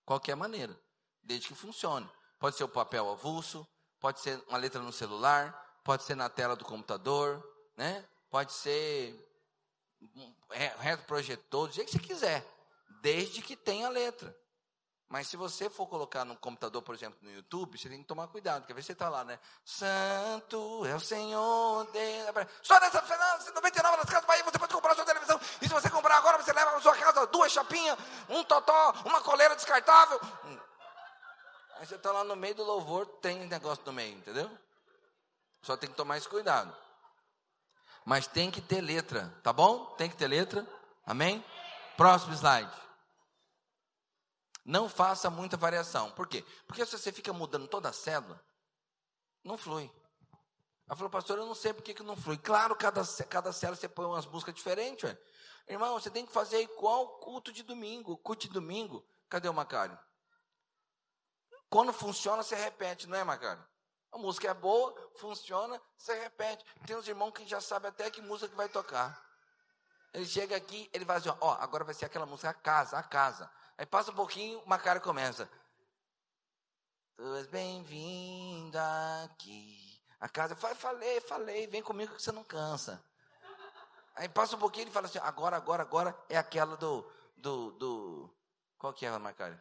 [SPEAKER 3] Qualquer maneira, desde que funcione. Pode ser o papel avulso, pode ser uma letra no celular, pode ser na tela do computador, né? Pode ser reto projetor, do jeito que você quiser, desde que tenha letra. Mas se você for colocar no computador, por exemplo, no YouTube, você tem que tomar cuidado, porque às vezes você está lá, né? Santo é o Senhor. De... Só nessa finança, 99 nas casas do Bahia, você pode comprar a sua televisão. E se você comprar agora, você leva para sua casa duas chapinhas, um totó, uma coleira descartável. Aí você está lá no meio do louvor, tem negócio no meio, entendeu? Só tem que tomar esse cuidado. Mas tem que ter letra, tá bom? Tem que ter letra. Amém? Próximo slide. Não faça muita variação. Por quê? Porque se você fica mudando toda a célula, não flui. Ela falou, pastor, eu não sei por que, não flui. Claro, cada, cada célula você põe umas músicas diferentes. Ué. Irmão, você tem que fazer igual culto de domingo. Culto de domingo, cadê o Macário? Quando funciona, você repete, não é, Macário? A música é boa, funciona, você repete. Tem uns irmãos que já sabem até que música que vai tocar. Ele chega aqui, ele vai assim, ó, agora vai ser aquela música, a casa, a casa. Aí passa um pouquinho, o Macário começa. Tu és bem-vindo aqui. A casa, falei, falei, vem comigo que você não cansa. Aí passa um pouquinho, ele fala assim, agora, agora, agora é aquela do, do, do, qual que é, Macário?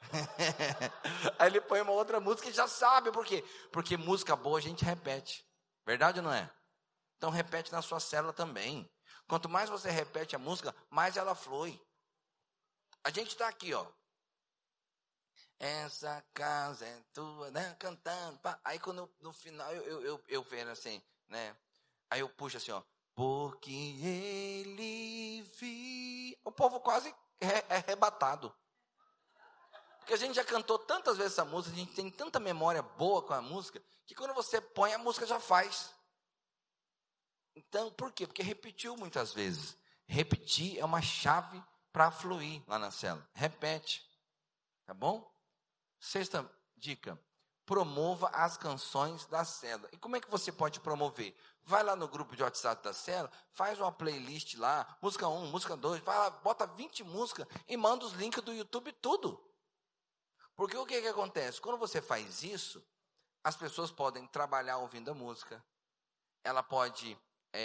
[SPEAKER 3] Aí ele põe uma outra música e já sabe por quê? Porque música boa a gente repete. Verdade ou não é? Então repete na sua célula também. Quanto mais você repete a música, mais ela flui. A gente está aqui, ó. Essa casa é tua, né? Cantando. Pá. Aí quando no final eu, eu, eu, eu vejo assim, né? Aí eu puxo assim, ó. Porque ele vi. O povo quase é arrebatado. Porque a gente já cantou tantas vezes essa música, a gente tem tanta memória boa com a música, que quando você põe, a música já faz. Então, por quê? Porque repetiu muitas vezes. Repetir é uma chave para fluir lá na cela. Repete. Tá bom? Sexta dica. Promova as canções da cela. E como é que você pode promover? Vai lá no grupo de WhatsApp da cela, faz uma playlist lá, música 1, música 2, vai lá, bota 20 músicas e manda os links do YouTube tudo. Porque o que, que acontece? Quando você faz isso, as pessoas podem trabalhar ouvindo a música, ela pode é,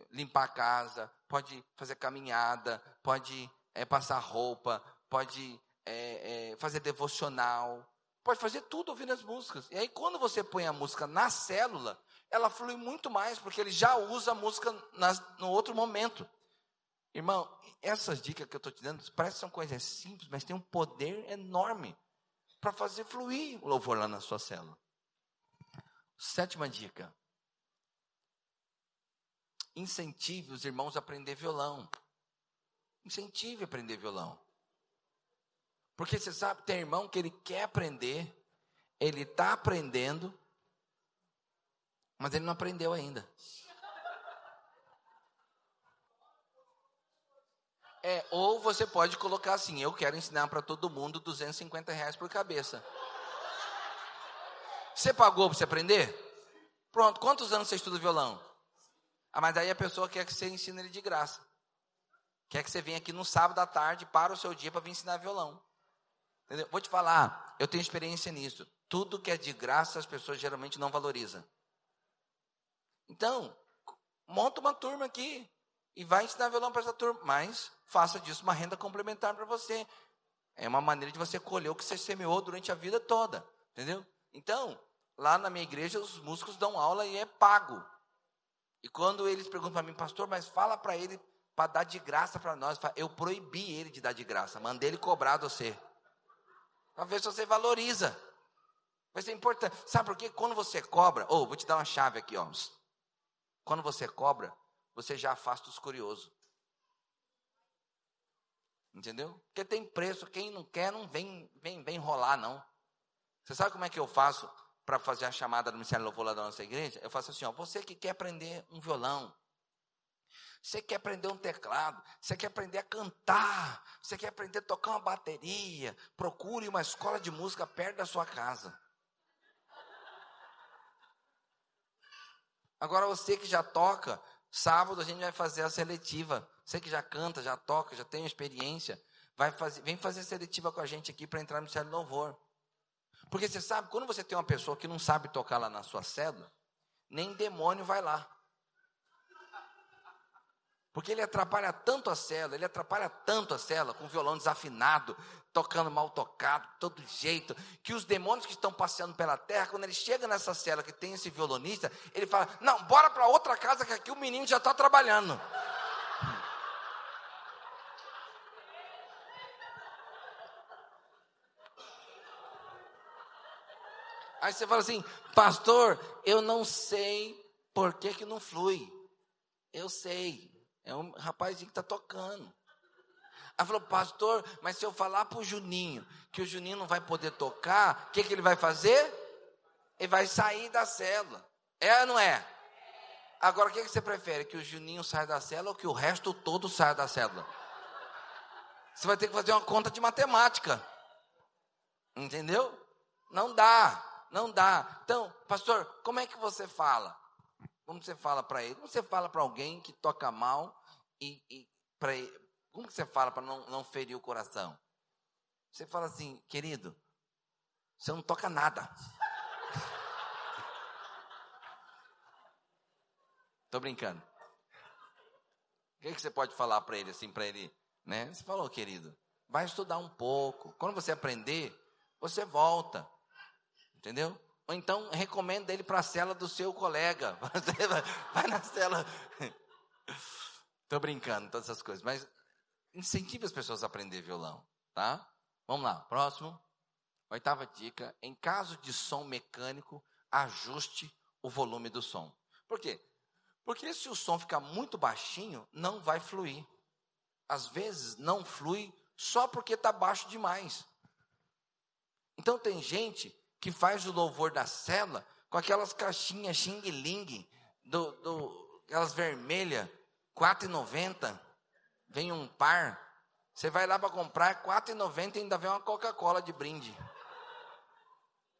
[SPEAKER 3] é, limpar a casa, pode fazer caminhada, pode é, passar roupa, pode é, é, fazer devocional, pode fazer tudo ouvindo as músicas. E aí, quando você põe a música na célula, ela flui muito mais, porque ele já usa a música nas, no outro momento. Irmão, essas dicas que eu estou te dando, parece que são coisas simples, mas tem um poder enorme para fazer fluir o louvor lá na sua célula. Sétima dica. Incentive os irmãos a aprender violão. Incentive a aprender violão. Porque você sabe, tem irmão que ele quer aprender, ele está aprendendo, mas ele não aprendeu ainda. É, ou você pode colocar assim: eu quero ensinar para todo mundo 250 reais por cabeça. Você pagou para você aprender? Pronto, quantos anos você estuda violão? Ah, mas daí a pessoa quer que você ensine ele de graça. Quer que você venha aqui no sábado à tarde, para o seu dia para vir ensinar violão. Entendeu? Vou te falar, eu tenho experiência nisso. Tudo que é de graça as pessoas geralmente não valorizam. Então, monta uma turma aqui e vai ensinar violão para essa turma, mas faça disso uma renda complementar para você. É uma maneira de você colher o que você semeou durante a vida toda, entendeu? Então, lá na minha igreja, os músicos dão aula e é pago. E quando eles perguntam para mim, pastor, mas fala para ele para dar de graça para nós, eu proibi ele de dar de graça, mandei ele cobrar você. Para ver se você valoriza. Vai ser importante. Sabe por quê? Quando você cobra, ou oh, vou te dar uma chave aqui, ó. Quando você cobra, você já afasta os curiosos. Entendeu? Porque tem preço, quem não quer não vem, vem, vem rolar, não. Você sabe como é que eu faço para fazer a chamada do Ministério Louvor lá da nossa igreja? Eu faço assim, ó, você que quer aprender um violão, você quer aprender um teclado, você quer aprender a cantar, você quer aprender a tocar uma bateria, procure uma escola de música perto da sua casa. Agora você que já toca, sábado a gente vai fazer a seletiva. Você que já canta, já toca, já tem experiência, vai fazer, vem fazer seletiva com a gente aqui para entrar no Ministério de Louvor. Porque você sabe, quando você tem uma pessoa que não sabe tocar lá na sua célula, nem demônio vai lá. Porque ele atrapalha tanto a cela, ele atrapalha tanto a cela com violão desafinado, tocando mal tocado, todo jeito, que os demônios que estão passeando pela terra, quando ele chega nessa cela que tem esse violonista, ele fala: Não, bora para outra casa que aqui o menino já está trabalhando. Aí você fala assim, pastor, eu não sei por que, que não flui. Eu sei, é um rapazinho que está tocando. Ela falou, pastor, mas se eu falar para o Juninho que o Juninho não vai poder tocar, o que, que ele vai fazer? Ele vai sair da célula. É ou não é? Agora, o que, que você prefere? Que o Juninho saia da célula ou que o resto todo saia da célula? Você vai ter que fazer uma conta de matemática. Entendeu? Não dá. Não dá. Então, pastor, como é que você fala? Como você fala para ele? Como você fala para alguém que toca mal e, e para como você fala para não, não ferir o coração? Você fala assim, querido, você não toca nada. Tô brincando. O que, que você pode falar para ele assim, para ele, né? Você falou, querido, vai estudar um pouco. Quando você aprender, você volta. Entendeu? Ou então recomenda ele para a cela do seu colega. Vai na cela. Estou brincando, todas essas coisas. Mas incentive as pessoas a aprender violão, tá? Vamos lá, próximo. Oitava dica: em caso de som mecânico, ajuste o volume do som. Por quê? Porque se o som ficar muito baixinho, não vai fluir. Às vezes não flui só porque está baixo demais. Então tem gente que faz o louvor da cela com aquelas caixinhas xing-ling, do, do, aquelas vermelhas, R$ 4,90. Vem um par. Você vai lá para comprar, R$ 4,90 e ainda vem uma Coca-Cola de brinde.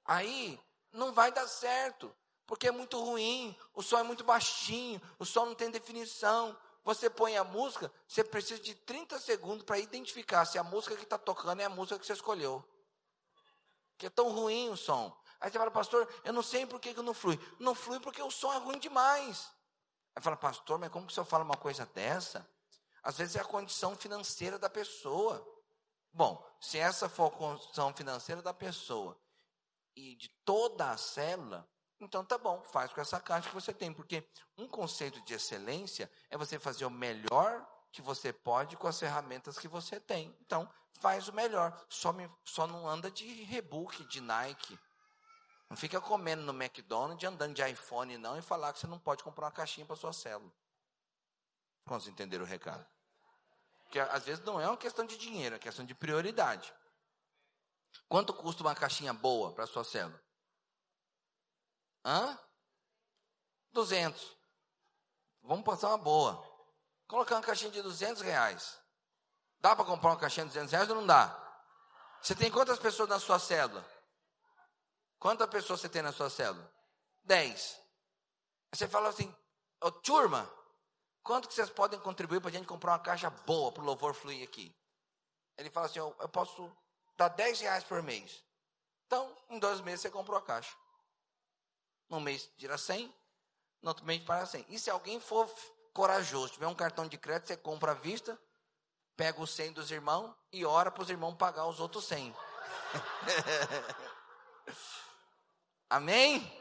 [SPEAKER 3] Aí não vai dar certo, porque é muito ruim, o som é muito baixinho, o som não tem definição. Você põe a música, você precisa de 30 segundos para identificar se a música que está tocando é a música que você escolheu que é tão ruim o som. Aí você fala, pastor, eu não sei por que, que não flui. Não flui porque o som é ruim demais. Aí fala, pastor, mas como que o senhor fala uma coisa dessa? Às vezes é a condição financeira da pessoa. Bom, se essa for a condição financeira da pessoa e de toda a célula, Então tá bom, faz com essa caixa que você tem, porque um conceito de excelência é você fazer o melhor que você pode com as ferramentas que você tem. Então, faz o melhor. Só, me, só não anda de rebook, de Nike. Não fica comendo no McDonald's, andando de iPhone não e falar que você não pode comprar uma caixinha para sua célula. Quantos entenderam o recado? Porque às vezes não é uma questão de dinheiro, é questão de prioridade. Quanto custa uma caixinha boa para sua célula? Hã? 200. Vamos passar uma boa. Colocar uma caixinha de 200 reais. Dá para comprar uma caixinha de 200 reais ou não dá? Você tem quantas pessoas na sua célula? Quantas pessoas você tem na sua célula? 10. Você fala assim, oh, turma, quanto que vocês podem contribuir para a gente comprar uma caixa boa para o louvor fluir aqui? Ele fala assim, eu, eu posso dar 10 reais por mês. Então, em dois meses você comprou a caixa. Num mês tira 100, no outro mês para 100. E se alguém for corajoso, tiver um cartão de crédito, você compra à vista, pega os 100 dos irmãos e ora para os irmãos pagar os outros 100. Amém?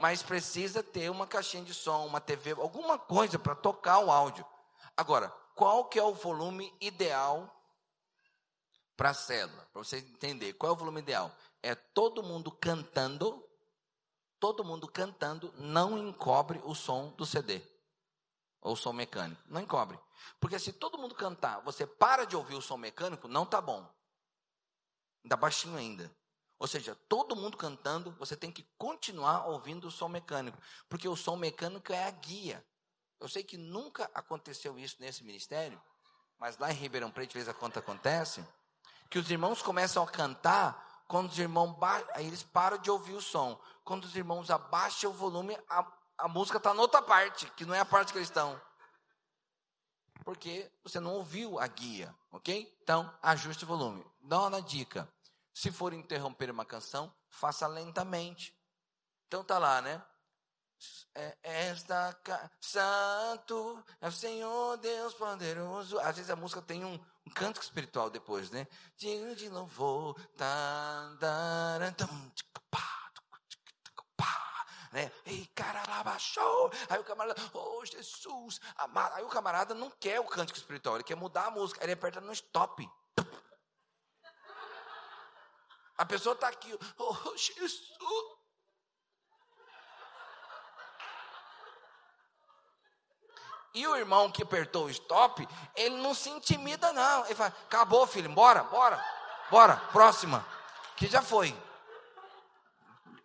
[SPEAKER 3] Mas precisa ter uma caixinha de som, uma TV, alguma coisa para tocar o áudio. Agora, qual que é o volume ideal para a célula? Para você entender, qual é o volume ideal? É todo mundo cantando todo mundo cantando não encobre o som do CD ou som mecânico. Não encobre. Porque se todo mundo cantar, você para de ouvir o som mecânico, não tá bom. Ainda baixinho ainda. Ou seja, todo mundo cantando, você tem que continuar ouvindo o som mecânico, porque o som mecânico é a guia. Eu sei que nunca aconteceu isso nesse ministério, mas lá em Ribeirão Preto, de vez a conta acontece, que os irmãos começam a cantar quando os irmãos aí eles param de ouvir o som. Quando os irmãos abaixam o volume, a, a música está noutra parte, que não é a parte que eles estão. Porque você não ouviu a guia, ok? Então, ajuste o volume. Dá uma dica. Se for interromper uma canção, faça lentamente. Então tá lá, né? É, esta santo é o Senhor Deus poderoso. Às vezes a música tem um, um canto espiritual depois, né? Digno de louvor. Tá, né? Ei, cara, baixou. Aí o camarada, oh Jesus, amado. Aí o camarada não quer o cântico espiritual, ele quer mudar a música. Ele aperta no stop. A pessoa está aqui, oh Jesus. E o irmão que apertou o stop, ele não se intimida, não. Ele fala: acabou, filho, bora, bora, bora, próxima. Que já foi.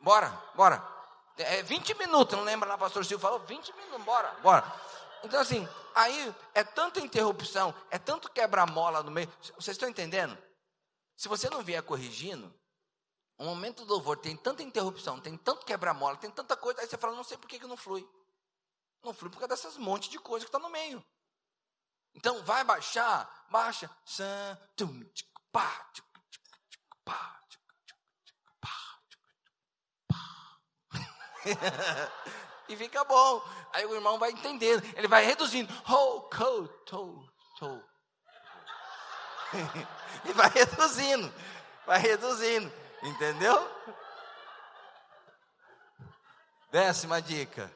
[SPEAKER 3] Bora, bora. É 20 minutos, não lembra lá, pastor Silvio falou? 20 minutos, bora, bora. Então, assim, aí é tanta interrupção, é tanto quebra-mola no meio. Vocês estão entendendo? Se você não vier corrigindo, o momento do louvor tem tanta interrupção, tem tanto quebra-mola, tem tanta coisa, aí você fala, não sei por que, que não flui. Não flui por causa dessas montes de coisa que está no meio. Então, vai baixar, baixa. e fica bom. Aí o irmão vai entendendo, ele vai reduzindo. Ho, co, to, to. e vai reduzindo, vai reduzindo, entendeu? Décima dica.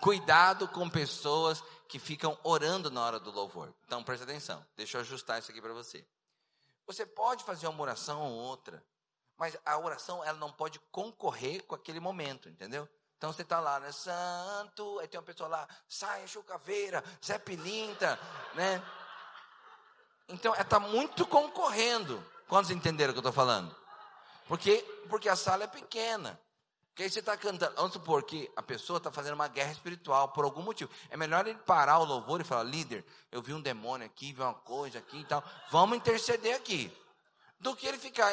[SPEAKER 3] Cuidado com pessoas que ficam orando na hora do louvor. Então preste atenção. Deixa eu ajustar isso aqui para você. Você pode fazer uma oração ou outra, mas a oração ela não pode concorrer com aquele momento, entendeu? Então você está lá, né? Santo, aí tem uma pessoa lá, sai, Chucaveira, Zé Pilinta, né? Então, está muito concorrendo. Quantos entenderam o que eu estou falando? Porque, porque a sala é pequena. Porque aí você está cantando, vamos supor que a pessoa está fazendo uma guerra espiritual por algum motivo. É melhor ele parar o louvor e falar: líder, eu vi um demônio aqui, vi uma coisa aqui e tal. Vamos interceder aqui. Do que ele ficar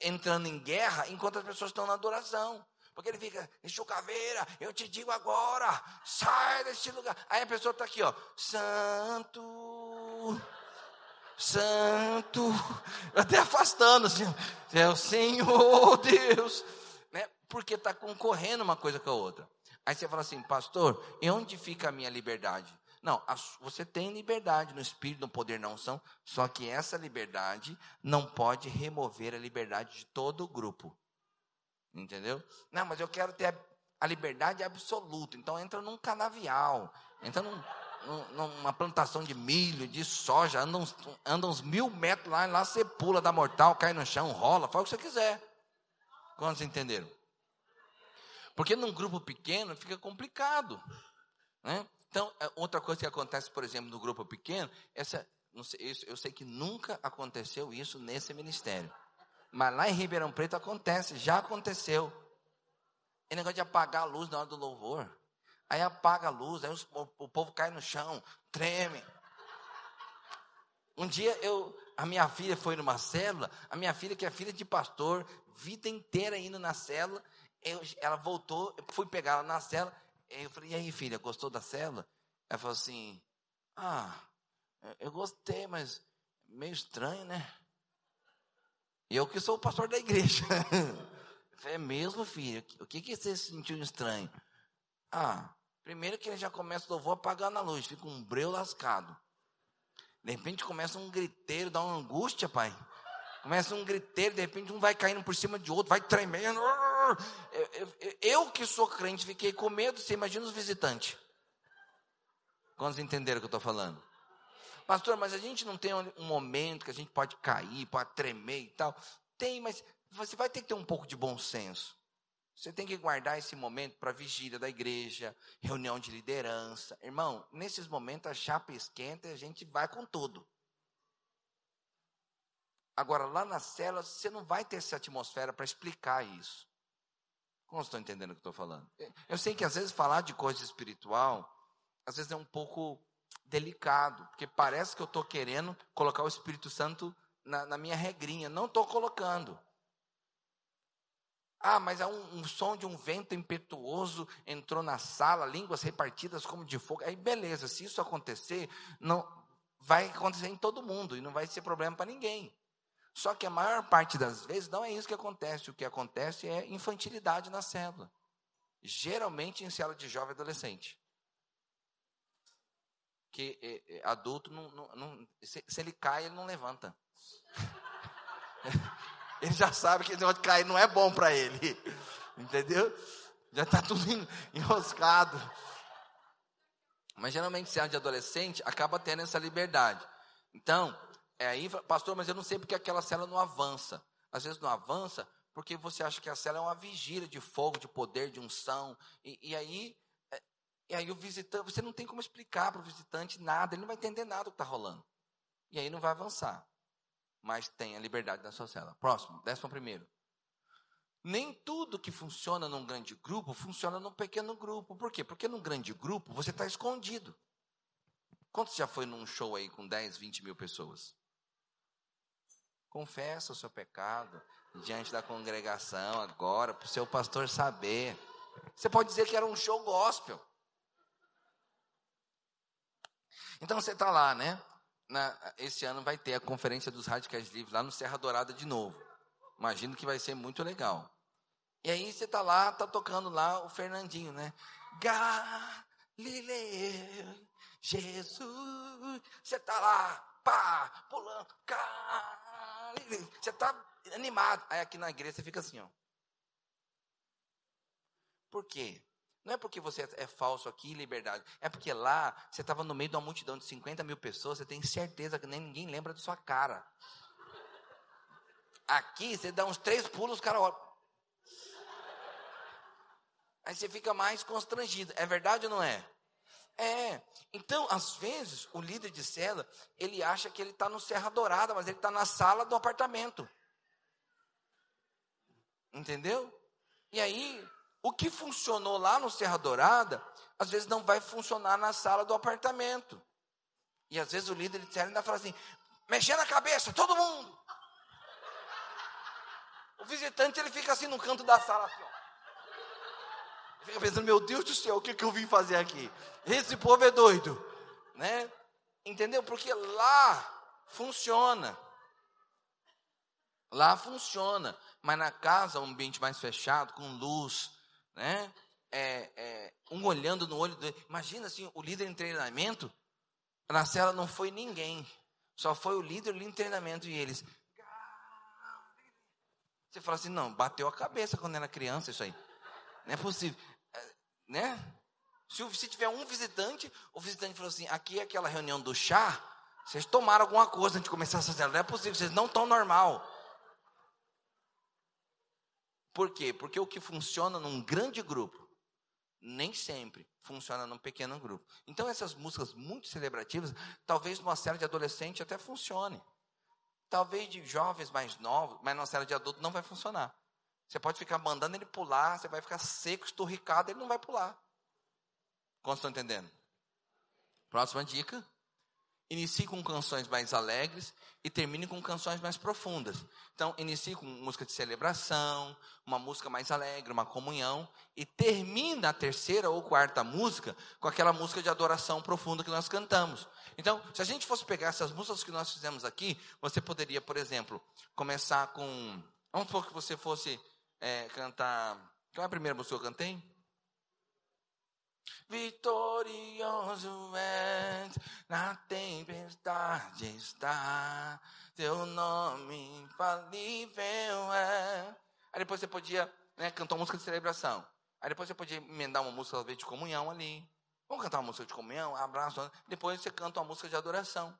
[SPEAKER 3] entrando em guerra enquanto as pessoas estão na adoração. Porque ele fica, caveira, eu te digo agora, sai desse lugar. Aí a pessoa está aqui, ó, santo, santo, até afastando, assim, é o Senhor Deus porque está concorrendo uma coisa com a outra. Aí você fala assim, pastor, e onde fica a minha liberdade? Não, você tem liberdade no espírito, no poder, na unção, só que essa liberdade não pode remover a liberdade de todo o grupo. Entendeu? Não, mas eu quero ter. a liberdade é absoluta. Então entra num canavial, entra num, num, numa plantação de milho, de soja, anda uns, anda uns mil metros lá, lá você pula da mortal, cai no chão, rola, faz o que você quiser. Quantos entenderam? Porque num grupo pequeno fica complicado. Né? Então, é, outra coisa que acontece, por exemplo, no grupo pequeno, essa, sei, eu sei que nunca aconteceu isso nesse ministério. Mas lá em Ribeirão Preto acontece, já aconteceu. É negócio de apagar a luz na hora do louvor. Aí apaga a luz, aí os, o, o, povo cai no chão, treme. Um dia eu, a minha filha foi numa célula, a minha filha, que é filha de pastor, vida inteira indo na célula, eu, ela voltou, fui pegar ela na célula, eu falei, e aí filha, gostou da célula? Ela falou assim, ah, eu gostei, mas meio estranho, né? Eu que sou o pastor da igreja. É mesmo, filho? O que, que você sentiu estranho? Ah, primeiro que ele já começa o louvor apagando a luz, fica um breu lascado. De repente começa um griteiro, dá uma angústia, pai. Começa um griteiro, de repente um vai caindo por cima de outro, vai tremendo. Eu, que sou crente fiquei com medo, você imagina os visitantes. Quantos entenderam o que eu estou falando? Pastor, mas a gente não tem um momento que a gente pode cair, pode tremer e tal. Tem, mas você vai ter que ter um pouco de bom senso. Você tem que guardar esse momento para vigília da igreja, reunião de liderança. Irmão, nesses momentos a chapa esquenta e a gente vai com tudo. Agora, lá na cela, você não vai ter essa atmosfera para explicar isso. Como estão entendendo o que estou falando? Eu sei que às vezes falar de coisa espiritual, às vezes é um pouco delicado, porque parece que eu estou querendo colocar o Espírito Santo na, na minha regrinha. Não estou colocando. Ah, mas é um, um, som de um vento impetuoso entrou na sala, línguas repartidas como de fogo. Aí beleza, se isso acontecer, não vai acontecer em todo mundo e não vai ser problema para ninguém. Só que a maior parte das vezes não é isso que acontece. O que acontece é infantilidade na célula. Geralmente em célula de jovem adolescente. Que é, é, adulto, não, não, não se, se ele cai, ele não levanta. Ele já sabe que de cair não é bom para ele. Entendeu? Já está tudo enroscado. Mas geralmente, é de adolescente, acaba tendo essa liberdade. Então, é aí, pastor, mas eu não sei porque aquela cela não avança. Às vezes não avança porque você acha que a cela é uma vigília de fogo, de poder, de unção. E, e aí, é, e aí o visitante, você não tem como explicar para o visitante nada, ele não vai entender nada do que está rolando. E aí não vai avançar mas tenha liberdade na sua cela. Próximo, décimo primeiro. Nem tudo que funciona num grande grupo funciona num pequeno grupo. Por quê? Porque num grande grupo você está escondido. Quantos já foi num show aí com 10, 20 mil pessoas? Confessa o seu pecado diante da congregação agora, para o seu pastor saber. Você pode dizer que era um show gospel. Então você está lá, né? na, esse ano vai ter a conferência dos radicais livres lá no Serra Dourada de novo. Imagino que vai ser muito legal. E aí você tá lá, tá tocando lá o Fernandinho, né? Galileu, Jesus, você tá lá, pá, pulando, Você tá animado. Aí aqui na igreja você fica assim, ó. Por quê? Não é porque você é falso aqui, liberdade. É porque lá você estava no meio de uma multidão de 50 mil pessoas, você tem certeza que nem ninguém lembra da sua cara. Aqui você dá uns três pulos, os caras olham. Aí você fica mais constrangido. É verdade ou não é? É. Então, às vezes, o líder de cela, ele acha que ele está no Serra Dourada, mas ele está na sala do apartamento. Entendeu? E aí, o que funcionou lá no Serra Dourada, às vezes não vai funcionar na sala do apartamento. E às vezes o líder de célula ainda fala assim: mexendo a cabeça, todo mundo. O visitante ele fica assim no canto da sala, assim, ó. Fica pensando: meu Deus do céu, o que, que eu vim fazer aqui? Esse povo é doido, né? Entendeu? Porque lá funciona. Lá funciona. Mas na casa, um ambiente mais fechado, com luz, né? É, é, um olhando no olho do. Imagina assim, o líder em treinamento, na cela não foi ninguém, só foi o líder em treinamento e eles. Você fala assim, não, bateu a cabeça quando era criança isso aí. Não é possível. Né? Se, se tiver um visitante, o visitante falou assim: aqui é aquela reunião do chá, vocês tomaram alguma coisa antes de começar essa célula. Não é possível, vocês não estão normal. Por quê? Porque o que funciona num grande grupo, nem sempre funciona num pequeno grupo. Então, essas músicas muito celebrativas, talvez numa série de adolescente até funcione. Talvez de jovens mais novos, mas numa série de adulto não vai funcionar. Você pode ficar mandando ele pular, você vai ficar seco, esturricado, ele não vai pular. Como estão entendendo? Próxima dica. Inicie com canções mais alegres e termine com canções mais profundas. Então, inicie com música de celebração, uma música mais alegre, uma comunhão, e termina a terceira ou quarta música com aquela música de adoração profunda que nós cantamos. Então, se a gente fosse pegar essas músicas que nós fizemos aqui, você poderia, por exemplo, começar com. Vamos supor que você fosse é, cantar. Qual é a primeira música que eu cantei? Vitorioso és, na tempestade está, teu nome infalível é. Aí depois você podia né, cantar uma música de celebração. Aí depois você podia emendar uma música de comunhão ali. Vamos cantar uma música de comunhão, abraço. Depois você canta uma música de adoração.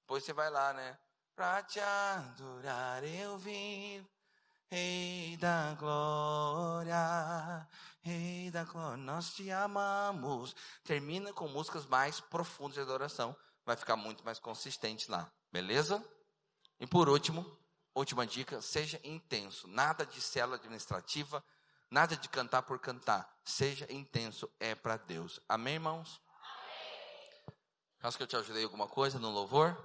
[SPEAKER 3] Depois você vai lá, né? Pra te adorar eu vim, Rei da glória. Rei da glória, nós te amamos. Termina com músicas mais profundas de adoração. Vai ficar muito mais consistente lá. Beleza? E por último, última dica: seja intenso. Nada de célula administrativa, nada de cantar por cantar. Seja intenso, é para Deus. Amém, irmãos? Amém. Acho que eu te ajudei alguma coisa no louvor?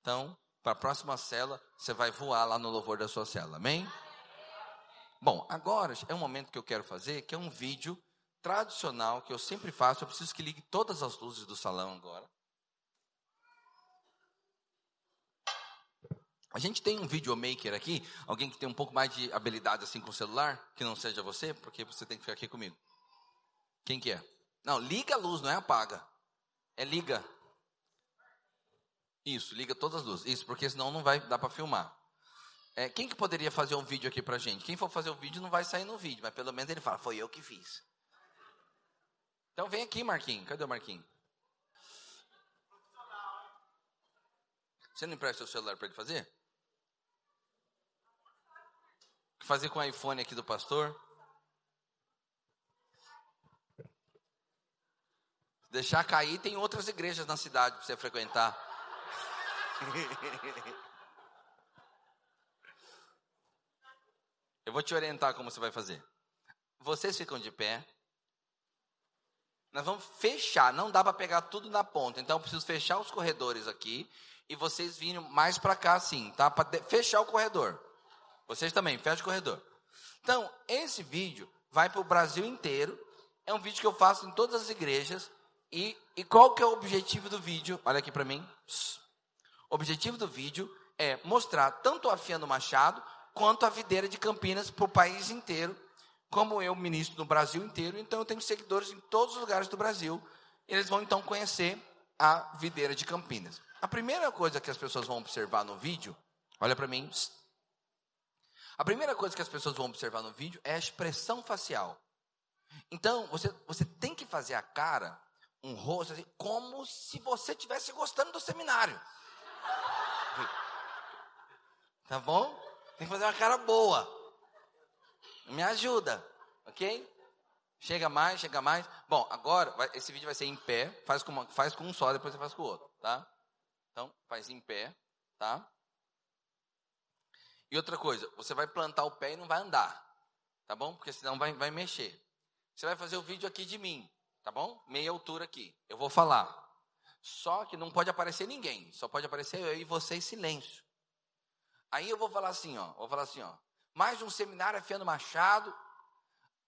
[SPEAKER 3] Então, para a próxima célula, você vai voar lá no louvor da sua célula. Amém? Bom, agora é um momento que eu quero fazer, que é um vídeo tradicional que eu sempre faço. Eu preciso que ligue todas as luzes do salão agora. A gente tem um videomaker aqui, alguém que tem um pouco mais de habilidade assim com o celular, que não seja você, porque você tem que ficar aqui comigo. Quem que é? Não, liga a luz, não é apaga. É liga. Isso, liga todas as luzes. Isso, porque senão não vai dar para filmar. É, quem que poderia fazer um vídeo aqui pra gente? Quem for fazer o vídeo não vai sair no vídeo, mas pelo menos ele fala, foi eu que fiz. Então vem aqui, Marquinhos. Cadê o Marquinhos? Você não empresta o celular para ele fazer? Fazer com o iPhone aqui do pastor? Deixar cair, tem outras igrejas na cidade para você frequentar. Eu vou te orientar como você vai fazer. Vocês ficam de pé. Nós vamos fechar, não dá para pegar tudo na ponta. Então eu preciso fechar os corredores aqui e vocês virem mais para cá assim, tá? Para fechar o corredor. Vocês também, fecha o corredor. Então, esse vídeo vai para o Brasil inteiro. É um vídeo que eu faço em todas as igrejas. E, e qual que é o objetivo do vídeo? Olha aqui para mim. O objetivo do vídeo é mostrar tanto o Afiano Machado quanto a videira de Campinas para o país inteiro. Como eu ministro no Brasil inteiro, então eu tenho seguidores em todos os lugares do Brasil. Eles vão então conhecer a videira de Campinas. A primeira coisa que as pessoas vão observar no vídeo, olha para mim. A primeira coisa que as pessoas vão observar no vídeo é a expressão facial. Então, você, você tem que fazer a cara, um rosto, assim, como se você estivesse gostando do seminário. Tá bom? Tem que fazer uma cara boa. Me ajuda, ok? Chega mais, chega mais. Bom, agora vai, esse vídeo vai ser em pé. Faz com, uma, faz com um só, depois você faz com o outro, tá? Então, faz em pé, tá? E outra coisa, você vai plantar o pé e não vai andar, tá bom? Porque senão vai, vai mexer. Você vai fazer o vídeo aqui de mim, tá bom? Meia altura aqui. Eu vou falar. Só que não pode aparecer ninguém. Só pode aparecer eu e você em silêncio. Aí eu vou falar assim, ó, vou falar assim, ó. Mais um seminário Afiano Machado,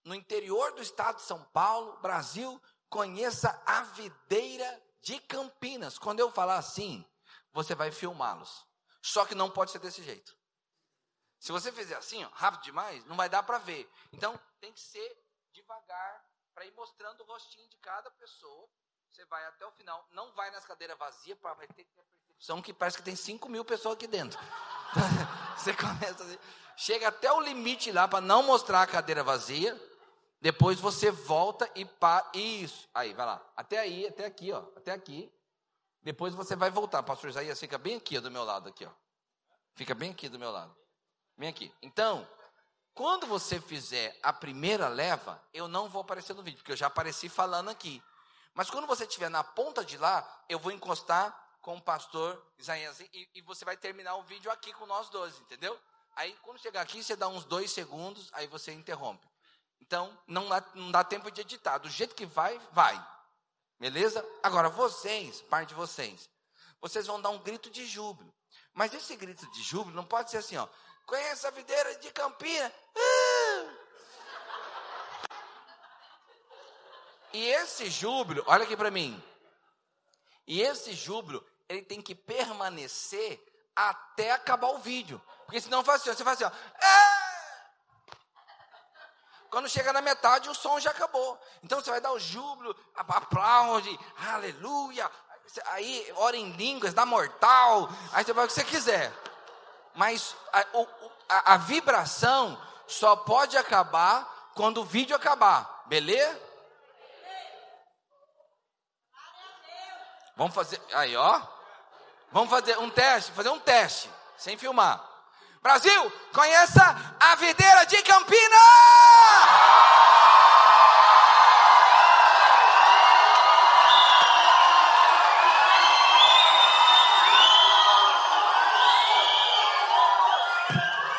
[SPEAKER 3] no interior do estado de São Paulo, Brasil, conheça a videira de Campinas. Quando eu falar assim, você vai filmá-los. Só que não pode ser desse jeito. Se você fizer assim, ó, rápido demais, não vai dar para ver. Então, tem que ser devagar para ir mostrando o rostinho de cada pessoa. Você vai até o final, não vai nas cadeiras vazias para ter que ter percepção que parece que tem 5 mil pessoas aqui dentro. Você começa assim, chega até o limite lá para não mostrar a cadeira vazia. Depois você volta e para. Isso. Aí, vai lá. Até aí, até aqui, ó. Até aqui. Depois você vai voltar. Pastor Isaías fica bem aqui, ó, do meu lado, aqui, ó. Fica bem aqui do meu lado. Vem aqui. Então, quando você fizer a primeira leva, eu não vou aparecer no vídeo, porque eu já apareci falando aqui. Mas quando você estiver na ponta de lá, eu vou encostar com o pastor Isaías e, e você vai terminar o vídeo aqui com nós dois, entendeu? Aí, quando chegar aqui, você dá uns dois segundos, aí você interrompe. Então, não dá, não dá tempo de editar. Do jeito que vai, vai. Beleza? Agora, vocês, parte de vocês, vocês vão dar um grito de júbilo. Mas esse grito de júbilo não pode ser assim, ó. Conhece a videira de Campina? Ah! E esse júbilo, olha aqui para mim. E esse júbilo, ele tem que permanecer até acabar o vídeo. Porque senão faz assim, você faz assim, ó. Ah! Quando chega na metade, o som já acabou. Então você vai dar o júbilo, aplaude, aleluia. Aí, ora em línguas, dá mortal. Aí você vai o que você quiser. Mas a, a, a vibração só pode acabar quando o vídeo acabar. Beleza? Vamos fazer. Aí, ó. Vamos fazer um teste, fazer um teste, sem filmar. Brasil, conheça a videira de Campina!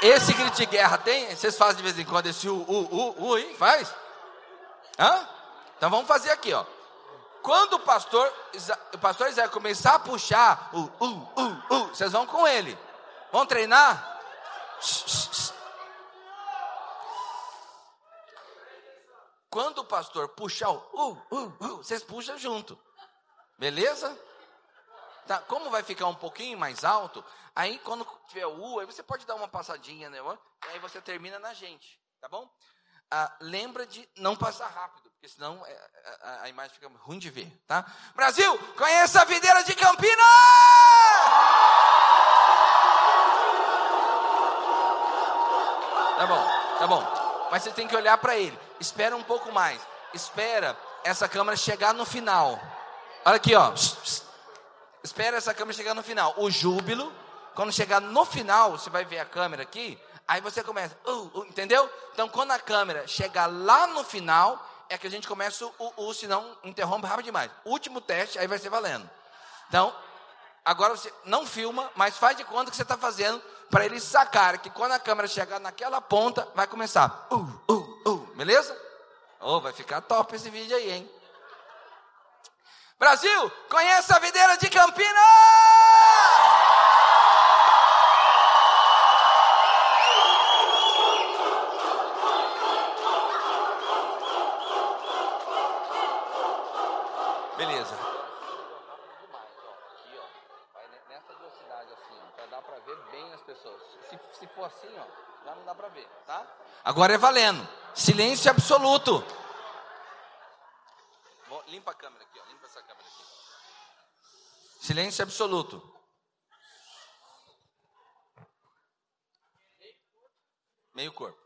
[SPEAKER 3] Esse grito de guerra tem? Vocês fazem de vez em quando esse u, u, u, u, hein? Faz? Hã? Então vamos fazer aqui, ó. Quando o pastor, o pastor Isaías começar a puxar o u, u, u, vocês vão com ele. Vão treinar? Quando o pastor puxar o uh, uh, uh, vocês puxam junto. Beleza? Tá, como vai ficar um pouquinho mais alto, aí quando tiver o U, aí você pode dar uma passadinha, né? E aí você termina na gente, tá bom? Ah, lembra de não passar rápido, porque senão é, é, a, a, imagem fica ruim de ver, tá? Brasil, conheça a videira de Campinas! Tá bom, tá bom. Mas você tem que olhar para ele. Espera um pouco mais. Espera essa câmera chegar no final. Olha aqui, ó. Espera essa câmera chegar no final. O júbilo, quando chegar no final, você vai ver a câmera aqui. Aí você começa, uh, uh, entendeu? Então, quando a câmera chegar lá no final, é que a gente começa o, o, senão interrompe rápido demais. Último teste, aí vai ser valendo. Então, agora você não filma, mas faz de conta que você está fazendo para eles sacarem que quando a câmera chegar naquela ponta, vai começar. Uh, uh, uh, beleza? Oh, vai ficar top esse vídeo aí, hein? Brasil, conhece a videira de Campinas? Beleza. pessoas. Se, se for assim, ó, já não dá para ver, tá? Agora é valendo. Silêncio absoluto. Bom, limpa a câmera aqui, ó. Limpa essa câmera aqui. Silêncio absoluto. Meio corpo.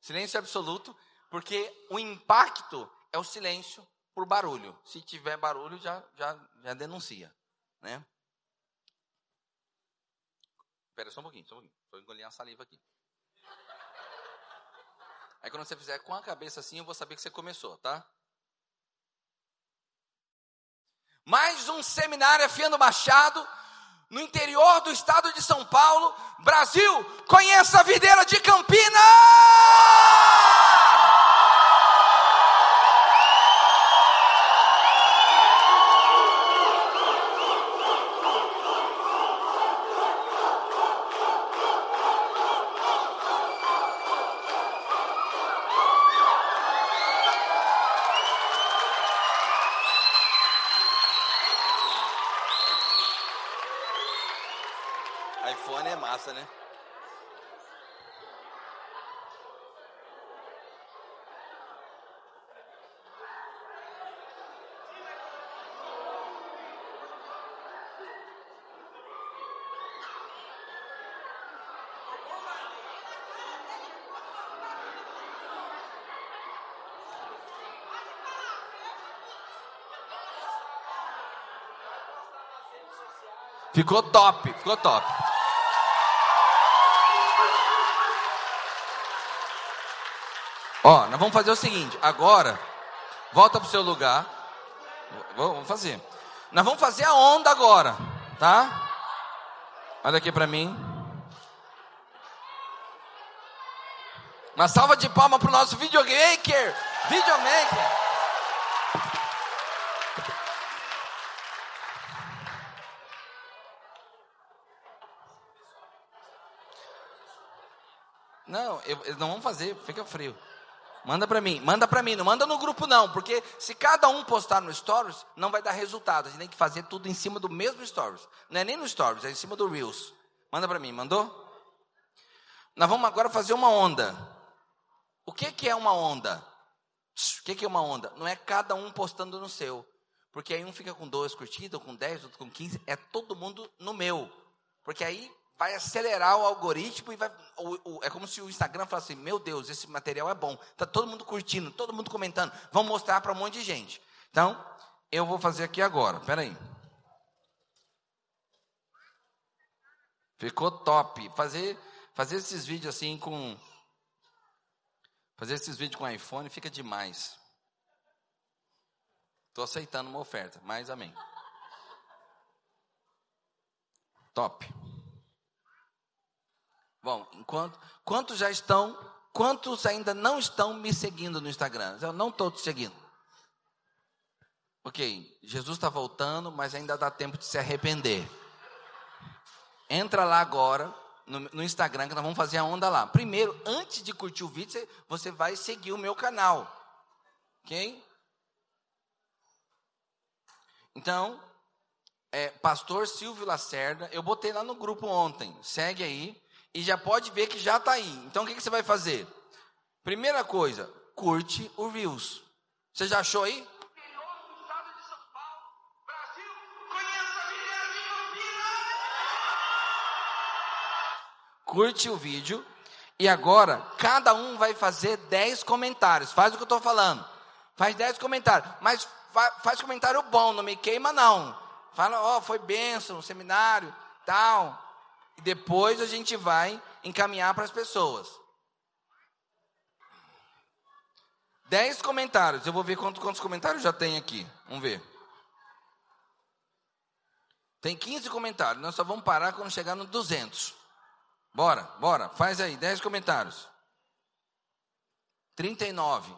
[SPEAKER 3] Silêncio absoluto, porque o impacto é o silêncio por barulho. Se tiver barulho, já, já, já denuncia, né? Espera só um pouquinho, só um pouquinho. Vou engolir uma saliva aqui. Aí quando você fizer com a cabeça assim, eu vou saber que você começou, tá? Mais um seminário afiando machado no interior do estado de São Paulo. Brasil, conheça a videira de Campinas! Ficou top, ficou top. Ó, nós vamos fazer o seguinte, agora, volta pro seu lugar. Vamos fazer. Nós vamos fazer a onda agora, tá? Olha aqui para mim. Uma salva de palmas para o nosso videomaker. Videomaker. Não, eu, não vamos fazer, fica frio. Manda para mim, manda para mim, não manda no grupo não, porque se cada um postar no Stories, não vai dar resultado. A gente tem que fazer tudo em cima do mesmo Stories. Não é nem no Stories, é em cima do Reels. Manda para mim, mandou? Nós vamos agora fazer uma onda. O que, que é uma onda? O que, que é uma onda? Não é cada um postando no seu. Porque aí um fica com dois curtidas, com dez, outro com quinze. É todo mundo no meu. Porque aí vai acelerar o algoritmo e vai. O, o, é como se o Instagram falasse Meu Deus, esse material é bom. Está todo mundo curtindo, todo mundo comentando. Vamos mostrar para um monte de gente. Então, eu vou fazer aqui agora. Espera aí. Ficou top. Fazer, fazer esses vídeos assim com. Fazer esses vídeos com iPhone fica demais. Estou aceitando uma oferta, mas amém. Top. Bom, enquanto, quantos já estão, quantos ainda não estão me seguindo no Instagram? Eu não estou te seguindo. Ok, Jesus está voltando, mas ainda dá tempo de se arrepender. Entra lá agora no, no, Instagram que nós vamos fazer a onda lá. Primeiro, antes de curtir o vídeo, você, vai seguir o meu canal. Ok? Então, é, Pastor Silvio Lacerda, eu botei lá no grupo ontem. Segue aí e já pode ver que já está aí. Então o que, que você vai fazer? Primeira coisa, curte o Reels. Você já achou aí? Curte o vídeo e agora cada um vai fazer 10 comentários. Faz o que eu estou falando. Faz 10 comentários. Mas faz comentário bom, não me queima não. Fala, ó, oh, foi benção, seminário, tal. E depois a gente vai encaminhar para as pessoas. Dez comentários. Eu vou ver quantos, quantos comentários já tem aqui. Vamos ver. Tem 15 comentários. Nós só vamos parar quando chegar no 200. Bora, bora. Faz aí. 10 comentários. 39.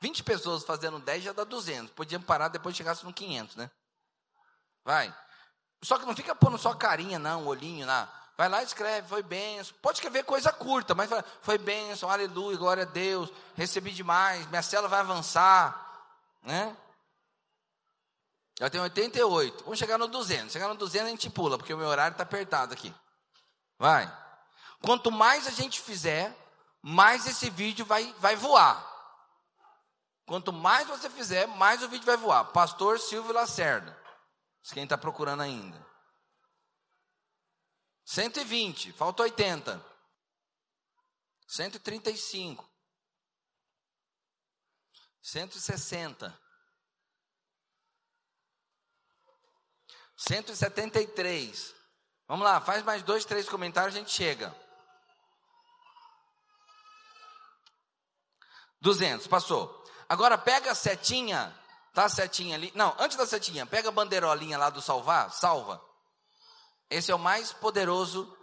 [SPEAKER 3] 20 pessoas fazendo 10 já dá 200. Podíamos parar depois chegasse no 500, né? Vai. Só que não fica pondo só carinha, não, olhinho lá. Vai lá e escreve, foi benção. Pode escrever coisa curta, mas foi benção, aleluia, glória a Deus, recebi demais, minha célula vai avançar. Né? Já tem 88. Vamos chegar no 200. Chegar no 200 a gente pula, porque o meu horário está apertado aqui. Vai. Quanto mais a gente fizer, mais esse vídeo vai, vai voar. Quanto mais você fizer, mais o vídeo vai voar. Pastor Silvio Lacerda. Quem está procurando ainda? 120, falta 80. 135. 160. 173. Vamos lá, faz mais dois, três comentários, a gente chega. 200, passou. Agora pega a setinha Tá a setinha ali. Não, antes da setinha, pega a bandeirolinha lá do salvar, salva. Esse é o mais poderoso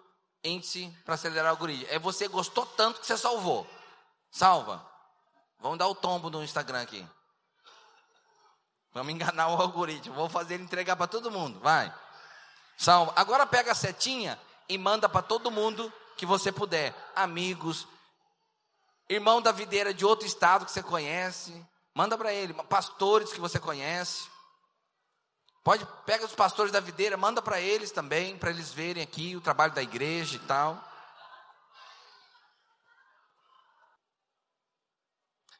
[SPEAKER 3] índice para acelerar o algoritmo. É você gostou tanto que você salvou. Salva. Vamos dar o tombo no Instagram aqui. Vamos enganar o algoritmo. Vou fazer ele entregar para todo mundo. Vai. Salva. Agora pega a setinha e manda para todo mundo que você puder. Amigos, irmão da videira de outro estado que você conhece, Manda para ele, pastores que você conhece. Pode pega os pastores da videira, manda para eles também, para eles verem aqui o trabalho da igreja e tal.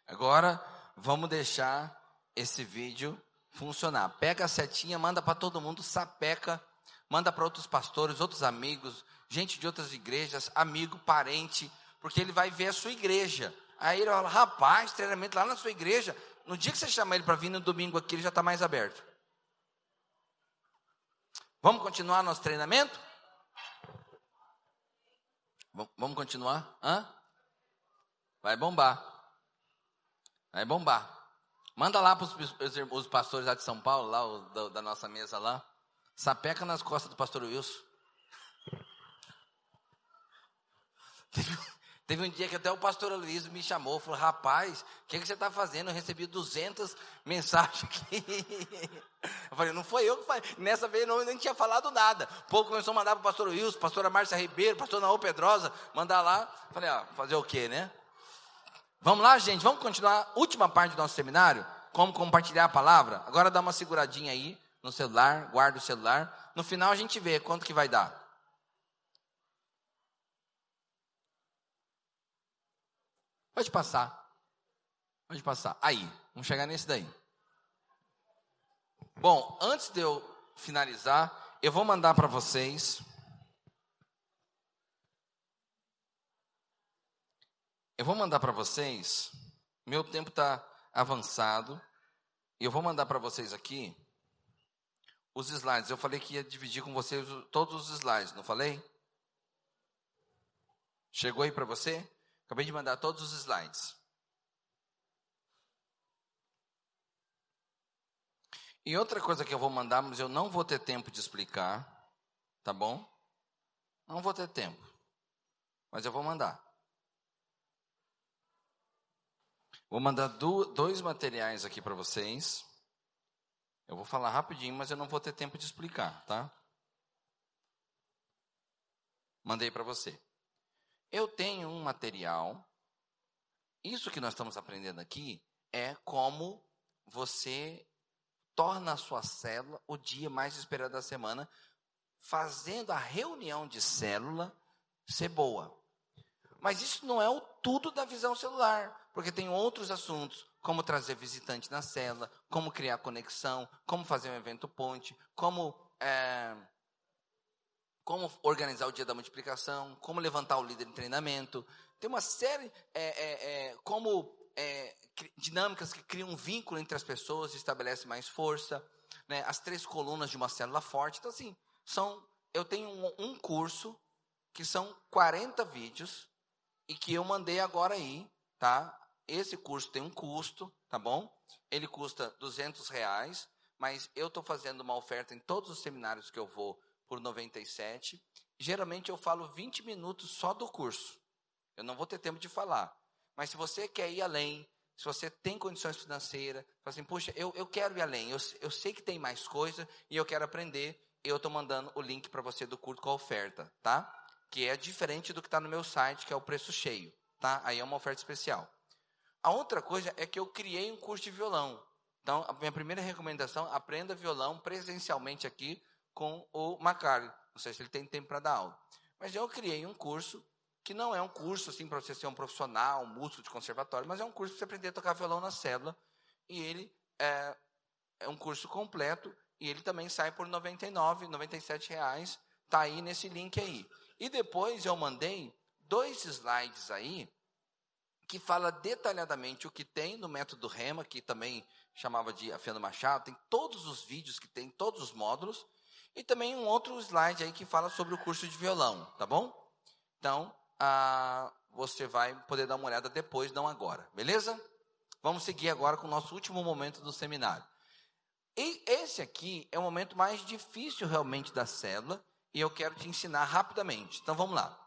[SPEAKER 3] Agora vamos deixar esse vídeo funcionar. Pega a setinha, manda para todo mundo, sapeca, manda para outros pastores, outros amigos, gente de outras igrejas, amigo, parente, porque ele vai ver a sua igreja. Aí ele fala, rapaz, treinamento lá na sua igreja. No dia que você chama ele para vir no domingo aqui, ele já está mais aberto. Vamos continuar nosso treinamento? Vamos continuar? Hã? Vai bombar. Vai bombar. Manda lá para os pastores lá de São Paulo, lá o, da, da, nossa mesa lá. Sapeca nas costas do pastor Wilson. teve um dia que até o pastor Luiz me chamou, falou, rapaz, o que, que você está fazendo? Eu recebi 200 mensagens aqui. Eu falei, não foi eu que falei. Nessa vez eu nem tinha falado nada. O povo começou a mandar para o pastor Wilson, pastora Márcia Ribeiro, pastor Naô Pedrosa, mandar lá. Falei, ó, fazer o quê, né? Vamos lá, gente, vamos continuar. Última parte do nosso seminário, como compartilhar a palavra. Agora dá uma seguradinha aí no celular, guarda o celular. No final a gente vê quanto que vai dar. Pode passar. Pode passar. Aí, vamos chegar nesse daí. Bom, antes de eu finalizar, eu vou mandar para vocês Eu vou mandar para vocês, meu tempo está avançado, eu vou mandar para vocês aqui os slides. Eu falei que ia dividir com vocês todos os slides, não falei? Chegou aí para você? Acabei de mandar todos os slides. E outra coisa que eu vou mandar, mas eu não vou ter tempo de explicar, tá bom? Não vou ter tempo, mas eu vou mandar. Vou mandar do, dois materiais aqui para vocês. Eu vou falar rapidinho, mas eu não vou ter tempo de explicar, tá? Mandei para você. Eu tenho um material. Isso que nós estamos aprendendo aqui é como você torna a sua célula o dia mais esperado da semana, fazendo a reunião de célula ser boa. Mas isso não é o tudo da visão celular, porque tem outros assuntos, como trazer visitante na célula, como criar conexão, como fazer um evento ponte, como, é, como organizar o dia da multiplicação, como levantar o líder em treinamento. Tem uma série, é, é, é como é, dinâmicas que criam um vínculo entre as pessoas, estabelecem mais força, né? as três colunas de uma célula forte. Então, assim, são, eu tenho um, um curso que são 40 vídeos e que eu mandei agora aí, tá? Esse curso tem um custo, tá bom? Ele custa 200 reais, mas eu estou fazendo uma oferta em todos os seminários que eu vou por 97. Geralmente eu falo 20 minutos só do curso. Eu não vou ter tempo de falar. Mas se você quer ir além, se você tem condições financeiras, fala assim, puxa, eu, eu quero ir além, eu, eu sei que tem mais coisa e eu quero aprender, eu estou mandando o link para você do curso com a oferta, tá? que é diferente do que está no meu site, que é o preço cheio, tá? Aí é uma oferta especial. A outra coisa é que eu criei um curso de violão. Então, a minha primeira recomendação, aprenda violão presencialmente aqui com o Macário. Não sei se ele tem tempo para dar aula. Mas eu criei um curso que não é um curso assim para você ser um profissional, um músico de conservatório, mas é um curso para você aprender a tocar violão na célula. E ele é, é um curso completo e ele também sai por R$ 99, 97 reais. Tá aí nesse link aí. E depois eu mandei dois slides aí que fala detalhadamente o que tem no método REMA, que também chamava de Afiando Machado, tem todos os vídeos que tem, todos os módulos, e também um outro slide aí que fala sobre o curso de violão, tá bom? Então, ah, você vai poder dar uma olhada depois, não agora, beleza? Vamos seguir agora com o nosso último momento do seminário. E esse aqui é o momento mais difícil realmente da célula, e eu quero te ensinar rapidamente. Então vamos lá.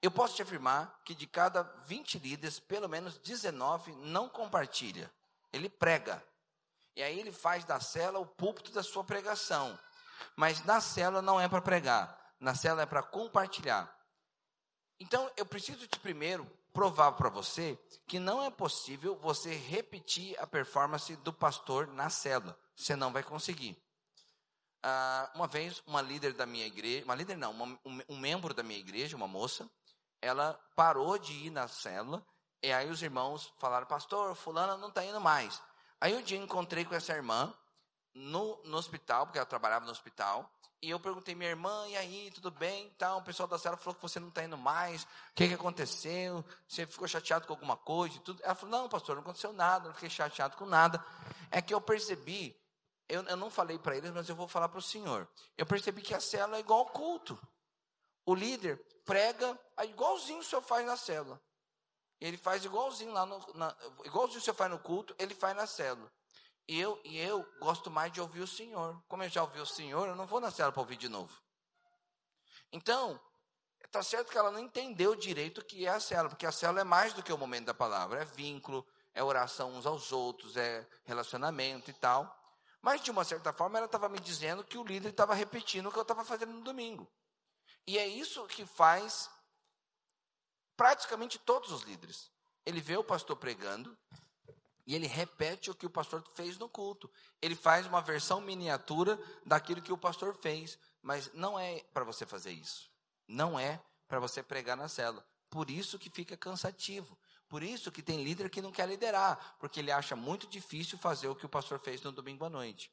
[SPEAKER 3] Eu posso te afirmar que de cada 20 líderes, pelo menos 19 não compartilha. Ele prega. E aí ele faz da cela o púlpito da sua pregação. Mas na cela não é para pregar, na cela é para compartilhar. Então eu preciso te primeiro provar para você que não é possível você repetir a performance do pastor na célula. Você não vai conseguir. Ah, uma vez, uma líder da minha igreja, uma líder não, uma, um, um, membro da minha igreja, uma moça, ela parou de ir na célula, e aí os irmãos falaram, pastor, fulana não está indo mais. Aí um dia encontrei com essa irmã no, no hospital, porque ela trabalhava no hospital, e eu perguntei, minha irmã, e aí, tudo bem? Então, o pessoal da célula falou que você não está indo mais, o que, que aconteceu? Você ficou chateado com alguma coisa tudo? Ela falou, não, pastor, não aconteceu nada, não fiquei chateado com nada. É que eu percebi eu, eu não falei para eles, mas eu vou falar para o senhor. Eu percebi que a célula é igual ao culto. O líder prega igualzinho o senhor faz na célula. Ele faz igualzinho lá no, na, igualzinho o senhor faz no culto, ele faz na célula. E eu, e eu gosto mais de ouvir o Senhor. Como eu já ouvi o Senhor, eu não vou na célula para ouvir de novo. Então, está certo que ela não entendeu direito o que é a célula, porque a célula é mais do que o momento da palavra, é vínculo, é oração uns aos outros, é relacionamento e tal. Mas, de uma certa forma, ela estava me dizendo que o líder estava repetindo o que eu estava fazendo no domingo. E é isso que faz praticamente todos os líderes. Ele vê o pastor pregando e ele repete o que o pastor fez no culto. Ele faz uma versão miniatura daquilo que o pastor fez, mas não é para você fazer isso. Não é para você pregar na célula. Por isso que fica cansativo. Por isso que tem líder que não quer liderar, porque ele acha muito difícil fazer o que o pastor fez no domingo à noite.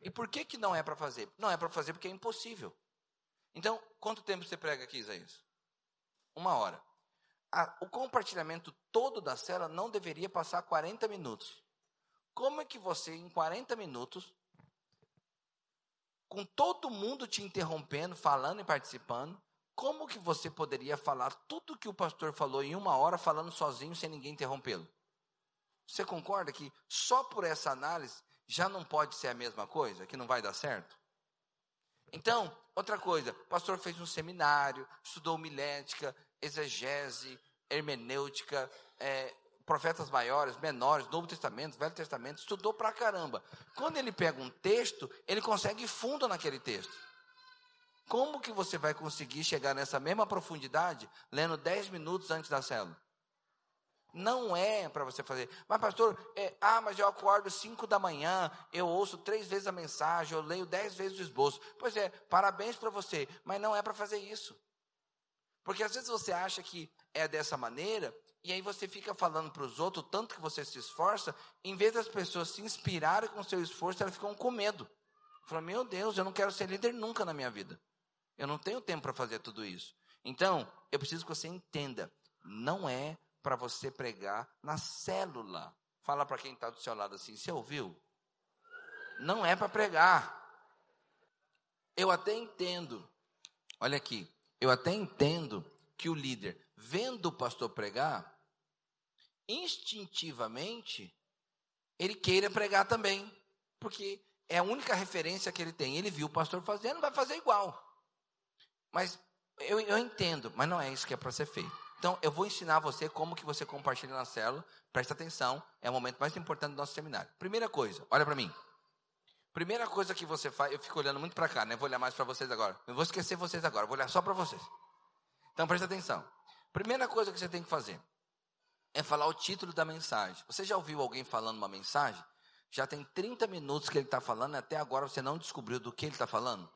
[SPEAKER 3] E por que, que não é para fazer? Não é para fazer porque é impossível. Então, quanto tempo você prega aqui, Isaías? Uma hora. O compartilhamento todo da cela não deveria passar 40 minutos. Como é que você, em 40 minutos, com todo mundo te interrompendo, falando e participando, como que você poderia falar tudo que o pastor falou em uma hora, falando sozinho, sem ninguém interrompê-lo? Você concorda que só por essa análise já não pode ser a mesma coisa, que não vai dar certo? Então, outra coisa, o pastor fez um seminário, estudou milética, exegese, hermenêutica, é, profetas maiores, menores, Novo Testamento, Velho Testamento, estudou pra caramba. Quando ele pega um texto, ele consegue fundo naquele texto. Como que você vai conseguir chegar nessa mesma profundidade lendo 10 minutos antes da célula? Não é para você fazer. Mas, pastor, é, ah, mas eu acordo 5 da manhã, eu ouço três vezes a mensagem, eu leio dez vezes o esboço. Pois é, parabéns para você, mas não é para fazer isso. Porque às vezes você acha que é dessa maneira, e aí você fica falando para os outros tanto que você se esforça, em vez das pessoas se inspirarem com o seu esforço, elas ficam com medo. Falam, meu Deus, eu não quero ser líder nunca na minha vida. Eu não tenho tempo para fazer tudo isso. Então, eu preciso que você entenda: não é para você pregar na célula. Fala para quem está do seu lado assim: você ouviu? Não é para pregar. Eu até entendo, olha aqui, eu até entendo que o líder, vendo o pastor pregar, instintivamente, ele queira pregar também, porque é a única referência que ele tem. Ele viu o pastor fazendo, vai fazer igual. Mas eu, eu entendo, mas não é isso que é para ser feito. Então, eu vou ensinar você como que você compartilha na célula. Presta atenção, é o momento mais importante do nosso seminário. Primeira coisa, olha para mim. Primeira coisa que você faz, eu fico olhando muito para cá, né? Vou olhar mais para vocês agora. Não vou esquecer vocês agora, vou olhar só para vocês. Então, presta atenção. Primeira coisa que você tem que fazer é falar o título da mensagem. Você já ouviu alguém falando uma mensagem? Já tem 30 minutos que ele está falando e até agora você não descobriu do que ele está falando?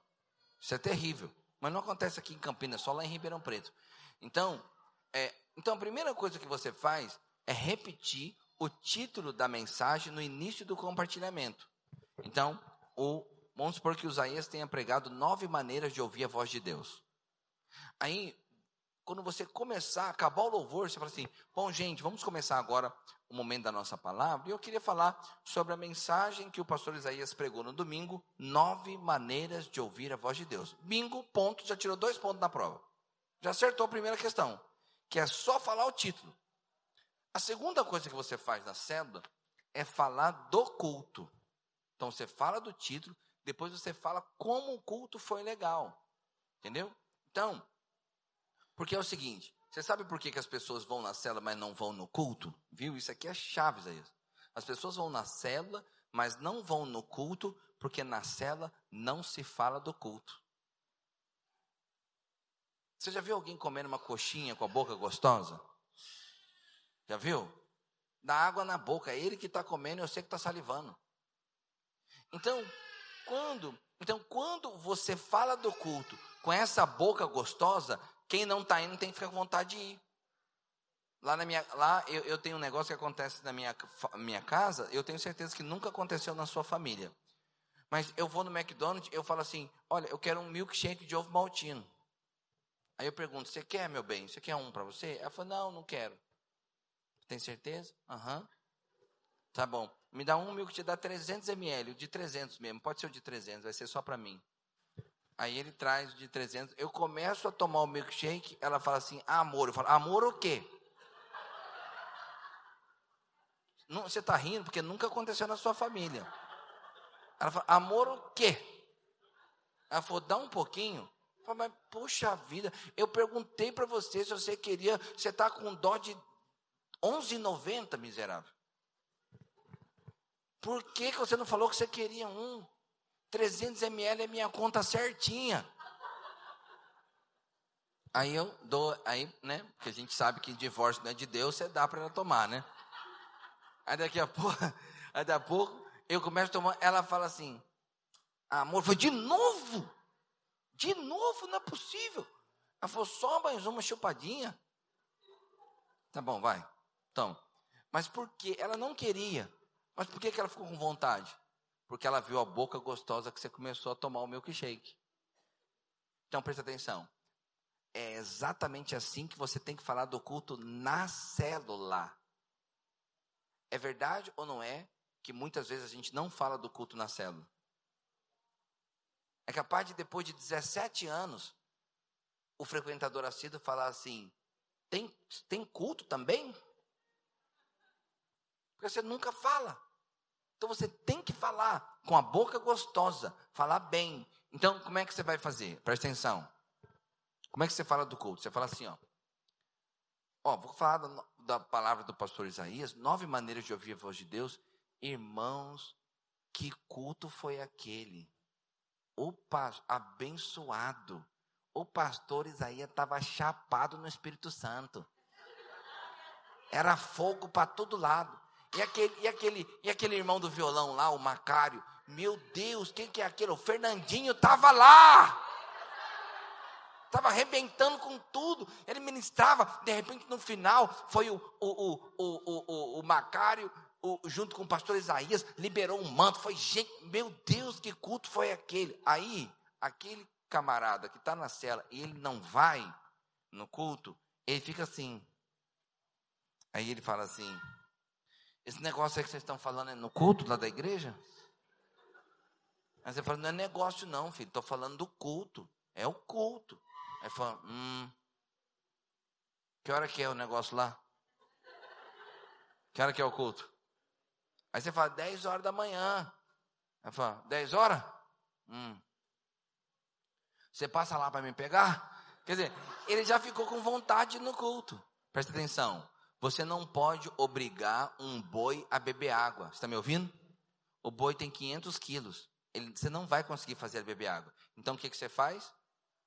[SPEAKER 3] Isso é terrível. Mas não acontece aqui em Campinas, só lá em Ribeirão Preto. Então, é, então a primeira coisa que você faz é repetir o título da mensagem no início do compartilhamento. Então, o, vamos supor que Isaías tenha pregado nove maneiras de ouvir a voz de Deus. Aí, quando você começar, acabar o louvor, você fala assim: bom, gente, vamos começar agora o momento da nossa palavra. E eu queria falar sobre a mensagem que o pastor Isaías pregou no domingo: nove maneiras de ouvir a voz de Deus. Bingo, ponto, já tirou dois pontos na prova. Já acertou a primeira questão, que é só falar o título. A segunda coisa que você faz na célula é falar do culto. Então você fala do título, depois você fala como o culto foi legal. Entendeu? Então, porque é o seguinte, você sabe por que, que as pessoas vão na célula, mas não vão no culto? Viu? Isso aqui é chaves aí. As pessoas vão na célula, mas não vão no culto, porque na célula não se fala do culto. Você já viu alguém comendo uma coxinha com a boca gostosa? Já viu? Dá água na boca, é ele que está comendo, eu sei que está salivando. Então, quando, então, quando você fala do culto com essa boca gostosa, quem não está indo tem que ficar com vontade de ir. Lá, na minha, lá eu, eu tenho um negócio que acontece na minha, minha casa, eu tenho certeza que nunca aconteceu na sua família. Mas eu vou no McDonald's, eu falo assim: olha, eu quero um milkshake de ovo maltino. Aí eu pergunto: você quer, meu bem? Você quer um para você? Ela fala: não, não quero. Tem certeza? Aham. Uhum. Tá bom. Me dá um milkshake, dá 300 ml, o de 300 mesmo, pode ser o de 300, vai ser só para mim. Aí ele traz o de 300, eu começo a tomar o milkshake, ela fala assim, amor, eu falo, amor o quê? Não, você está rindo porque nunca aconteceu na sua família. Ela fala, amor o quê? Ela falou, dá um pouquinho. Eu falei, mas puxa vida, eu perguntei para você se você queria, você está com dó de 11,90, miserável. Por que, que você não falou que você queria um? 300 ml é minha conta certinha. Aí eu dou, aí, né? Porque a gente sabe que divórcio não é de Deus, você dá para ela tomar, né? Aí daqui a pouco, aí daqui a pouco, eu começo a tomar, ela fala assim, amor, foi de novo? De novo, não é possível. Ela falou, só mais uma chupadinha. Tá bom, vai. Então, mas por que? Ela não queria. Mas por que, ela ficou com vontade? Porque ela viu a boca gostosa que você começou a tomar o milkshake. Então presta atenção. É exatamente assim que você tem que falar do culto na célula. É verdade ou não é que muitas vezes a gente não fala do culto na célula? É capaz de depois de 17 anos o frequentador assíduo falar assim: tem, tem culto também? Porque você nunca fala. Então você tem que falar com a boca gostosa, falar bem. Então, como é que você vai fazer? Presta atenção. Como é que você fala do culto? Você fala assim, ó. Ó, vou falar da, da palavra do pastor Isaías, nove maneiras de ouvir a voz de Deus. Irmãos, que culto foi aquele? O abençoado. O pastor Isaías estava chapado no Espírito Santo. Era fogo para todo lado. E aquele, e, aquele, e aquele irmão do violão lá, o Macário, meu Deus, quem que é aquele? O Fernandinho estava lá. Estava arrebentando com tudo. Ele ministrava, de repente no final foi o, o, o, o, o, o Macário, o, junto com o pastor Isaías, liberou um manto. Foi gente, meu Deus, que culto foi aquele? Aí, aquele camarada que está na cela e ele não vai no culto, ele fica assim. Aí ele fala assim: esse negócio aí que vocês estão falando é no culto lá da igreja? Aí você fala, não é negócio não, filho, estou falando do culto. É o culto. Aí fala, hum, que hora que é o negócio lá? Que hora que é o culto? Aí você fala, 10 horas da manhã. Aí fala, 10 horas? Hum. Você passa lá para me pegar? Quer dizer, ele já ficou com vontade no culto. Presta atenção. Você não pode obrigar um boi a beber água. Você está me ouvindo? O boi tem 500 quilos. Ele, você não vai conseguir fazer ele beber água. Então o que, que você faz?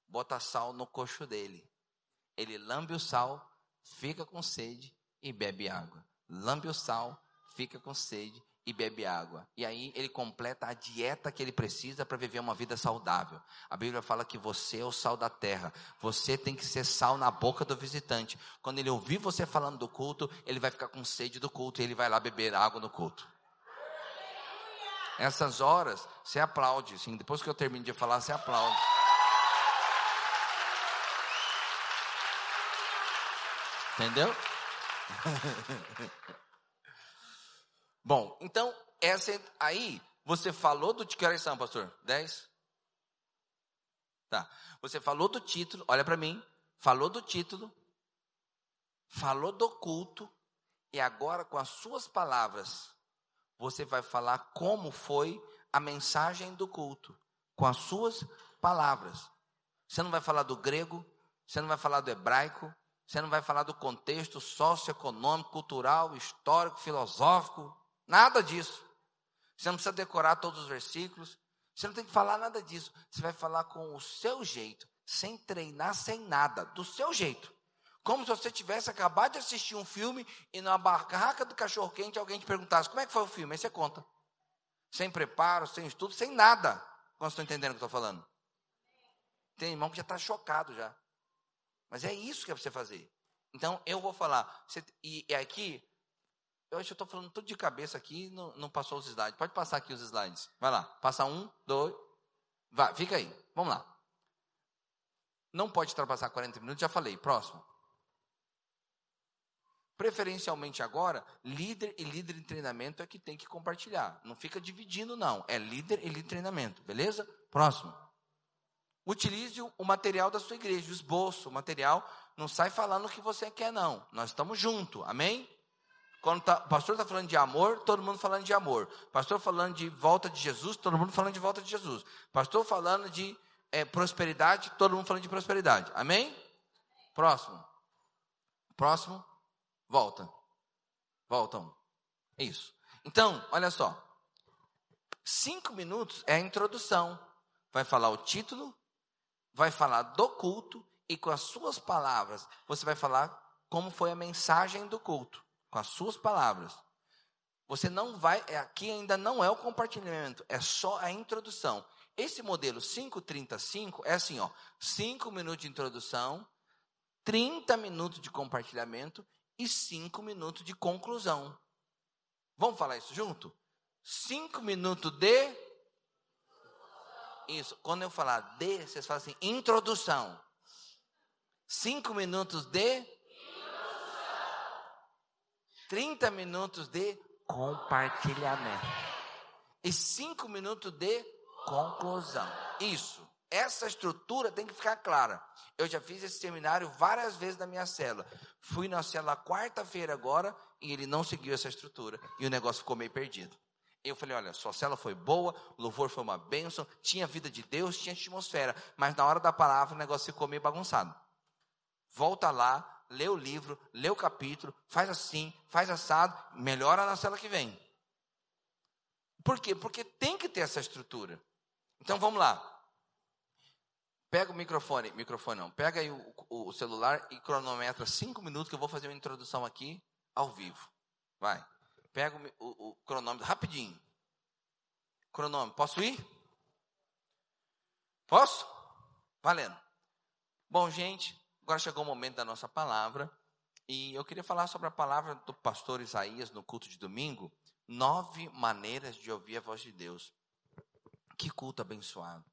[SPEAKER 3] Bota sal no coxo dele. Ele lambe o sal, fica com sede e bebe água. Lambe o sal, fica com sede e bebe água. E aí ele completa a dieta que ele precisa para viver uma vida saudável. A Bíblia fala que você é o sal da terra. Você tem que ser sal na boca do visitante. Quando ele ouvir você falando do culto, ele vai ficar com sede do culto e ele vai lá beber água no culto. Essas horas, você aplaude. Sim, depois que eu termino de falar, você aplaude. Entendeu? Bom, então, essa aí, você falou do que horas são, pastor? 10? Tá. Você falou do título, olha para mim, falou do título, falou do culto, e agora com as suas palavras, você vai falar como foi a mensagem do culto, com as suas palavras. Você não vai falar do grego, você não vai falar do hebraico, você não vai falar do contexto socioeconômico, cultural, histórico, filosófico, Nada disso. Você não precisa decorar todos os versículos. Você não tem que falar nada disso. Você vai falar com o seu jeito, sem treinar, sem nada, do seu jeito. Como se você tivesse acabado de assistir um filme e na barraca do cachorro quente alguém te perguntasse como é que foi o filme. Aí você conta. Sem preparo, sem estudo, sem nada. Como estão entendendo o que eu estou falando? Tem irmão que já está chocado já. Mas é isso que é para você fazer. Então eu vou falar. Você, e, e aqui eu acho que eu estou falando tudo de cabeça aqui, não, não passou os slides. Pode passar aqui os slides. Vai lá. Passa um, dois. Vai, fica aí. Vamos lá. Não pode ultrapassar 40 minutos, já falei. Próximo. Preferencialmente agora, líder e líder em treinamento é que tem que compartilhar. Não fica dividindo, não. É líder e líder em treinamento, beleza? Próximo. Utilize o material da sua igreja, o esboço, o material. Não sai falando o que você quer, não. Nós estamos juntos, amém? Quando tá, o pastor está falando de amor, todo mundo falando de amor. Pastor falando de volta de Jesus, todo mundo falando de volta de Jesus. Pastor falando de é, prosperidade, todo mundo falando de prosperidade. Amém? Próximo. Próximo. Volta. Voltam. Isso. Então, olha só. Cinco minutos é a introdução. Vai falar o título, vai falar do culto e com as suas palavras você vai falar como foi a mensagem do culto, com as suas palavras. Você não vai, é, aqui ainda não é o compartilhamento, é só a introdução. Esse modelo 535 é assim, ó, 5 minutos de introdução, 30 minutos de compartilhamento e cinco minutos de conclusão. Vamos falar isso junto? Cinco minutos de. Isso. Quando eu falar de, vocês falam assim: introdução. Cinco minutos de. Trinta minutos de compartilhamento. E cinco minutos de conclusão. Isso. Essa estrutura tem que ficar clara. Eu já fiz esse seminário várias vezes na minha célula. Fui na célula quarta-feira agora e ele não seguiu essa estrutura e o negócio ficou meio perdido. Eu falei, olha, sua célula foi boa, o louvor foi uma bênção, tinha vida de Deus, tinha atmosfera, mas na hora da palavra o negócio ficou meio bagunçado. Volta lá, lê o livro, lê o capítulo, faz assim, faz assado, melhora na célula que vem. Por quê? Porque tem que ter essa estrutura. Então vamos lá. Pega o microfone, microfone não, pega aí o, o, celular e cronometra cinco minutos que eu vou fazer uma introdução aqui ao vivo. Vai. Pega o, o, o cronômetro rapidinho. Cronômetro, posso ir? Posso? Valendo. Bom, gente, agora chegou o momento da nossa palavra. E eu queria falar sobre a palavra do pastor Isaías no culto de domingo. Nove maneiras de ouvir a voz de Deus. Que culto abençoado.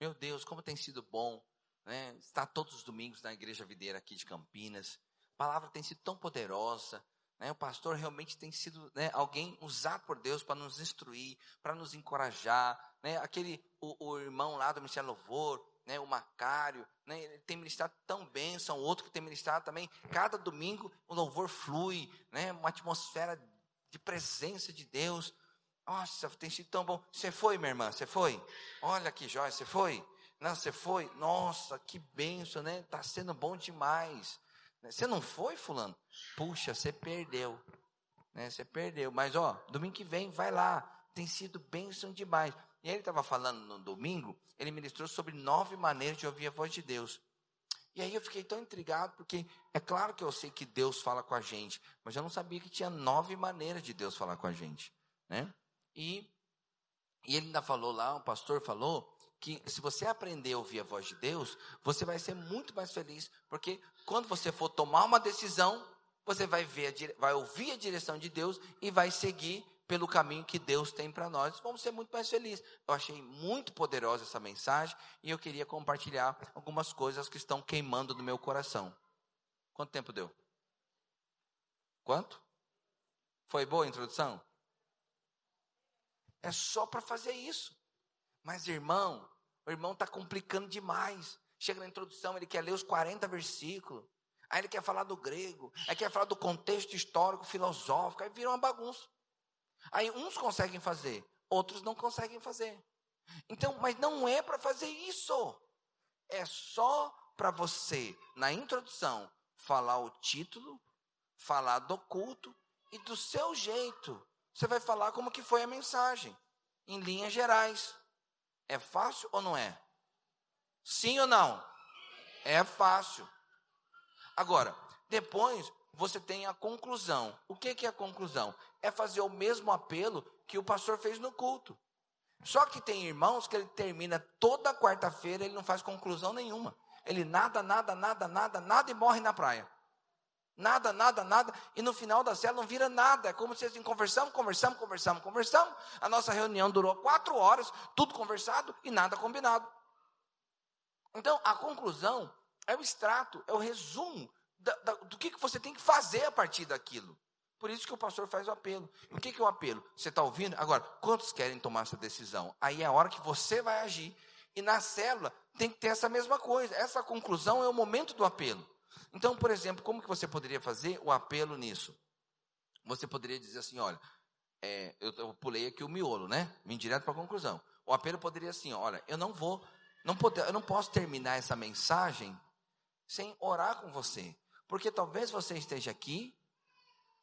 [SPEAKER 3] Meu Deus, como tem sido bom né, estar todos os domingos na Igreja Videira aqui de Campinas. A palavra tem sido tão poderosa. Né, o pastor realmente tem sido né, alguém usado por Deus para nos instruir, para nos encorajar. Né, aquele, o, o, irmão lá do Ministério Louvor, né, o Macário, né, ele tem ministrado tão bem, são outro que tem ministrado também. Cada domingo o louvor flui, né, uma atmosfera de presença de Deus. Nossa, tem sido tão bom. Você foi, minha irmã? Você foi? Olha que jóia, você foi? Não, você foi? Nossa, que benção, né? Está sendo bom demais. Você não foi, fulano? Puxa, você perdeu. Né? Você perdeu. Mas, ó, domingo que vem, vai lá. Tem sido bênção demais. E ele estava falando no domingo, ele ministrou sobre nove maneiras de ouvir a voz de Deus. E aí eu fiquei tão intrigado, porque é claro que eu sei que Deus fala com a gente, mas eu não sabia que tinha nove maneiras de Deus falar com a gente, né? E, e ele ainda falou lá, o pastor falou, que se você aprender a ouvir a voz de Deus, você vai ser muito mais feliz, porque quando você for tomar uma decisão, você vai ver, vai ouvir a direção de Deus e vai seguir pelo caminho que Deus tem para nós. Vamos ser muito mais felizes. Eu achei muito poderosa essa mensagem e eu queria compartilhar algumas coisas que estão queimando no meu coração. Quanto tempo deu? Quanto? Foi boa a introdução? É só para fazer isso. Mas, irmão, o irmão está complicando demais. Chega na introdução, ele quer ler os 40 versículos. Aí ele quer falar do grego. Aí quer falar do contexto histórico, filosófico. Aí vira uma bagunça. Aí uns conseguem fazer, outros não conseguem fazer. Então, mas não é para fazer isso. É só para você, na introdução, falar o título, falar do culto e do seu jeito. Você vai falar como que foi a mensagem, em linhas gerais. É fácil ou não é? Sim ou não? É fácil. Agora, depois você tem a conclusão. O que, que é a conclusão? É fazer o mesmo apelo que o pastor fez no culto. Só que tem irmãos que ele termina toda quarta-feira, ele não faz conclusão nenhuma. Ele nada, nada, nada, nada, nada e morre na praia. Nada, nada, nada. E no final da célula não vira nada. É como se assim, conversamos, conversamos, conversamos, conversamos. A nossa reunião durou quatro horas, tudo conversado e nada combinado. Então, a conclusão é o extrato, é o resumo da, da, do que, que você tem que fazer a partir daquilo. Por isso que o pastor faz o apelo. o que, que é o apelo? Você está ouvindo? Agora, quantos querem tomar essa decisão? Aí é a hora que você vai agir. E na célula tem que ter essa mesma coisa. Essa conclusão é o momento do apelo. Então, por exemplo, como que você poderia fazer o apelo nisso? Você poderia dizer assim, olha, é, eu, eu, pulei aqui o miolo, né? Vim direto para a conclusão. O apelo poderia assim, olha, eu não vou, não poder, eu não posso terminar essa mensagem sem orar com você, porque talvez você esteja aqui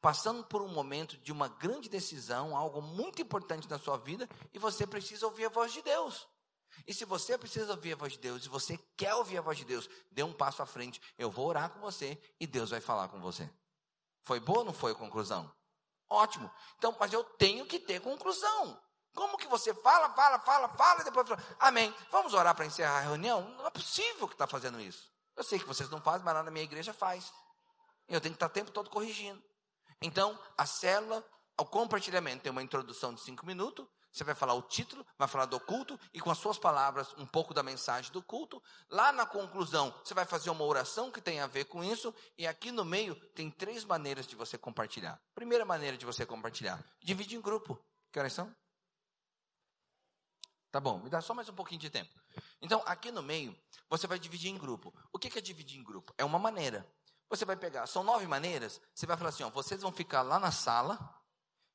[SPEAKER 3] passando por um momento de uma grande decisão, algo muito importante na sua vida, e você precisa ouvir a voz de Deus. E se você precisa ouvir a voz de Deus, e você quer ouvir a voz de Deus, dê um passo à frente. Eu vou orar com você e Deus vai falar com você. Foi boa ou não foi a conclusão? Ótimo. Então, mas eu tenho que ter conclusão. Como que você fala, fala, fala, fala e depois fala, amém. Vamos orar para encerrar a reunião? Não é possível que está fazendo isso. Eu sei que vocês não fazem, mas lá na minha igreja faz. Eu tenho que estar o tempo todo corrigindo. Então, a célula, o compartilhamento tem uma introdução de cinco minutos. Você vai falar o título, vai falar do culto e com as suas palavras um pouco da mensagem do culto. Lá na conclusão, você vai fazer uma oração que tem a ver com isso. E aqui no meio tem três maneiras de você compartilhar. Primeira maneira de você compartilhar: dividir em grupo. Que horas são? Tá bom, me dá só mais um pouquinho de tempo. Então, aqui no meio, você vai dividir em grupo. O que é dividir em grupo? É uma maneira. Você vai pegar, são nove maneiras, você vai falar assim, ó, vocês vão ficar lá na sala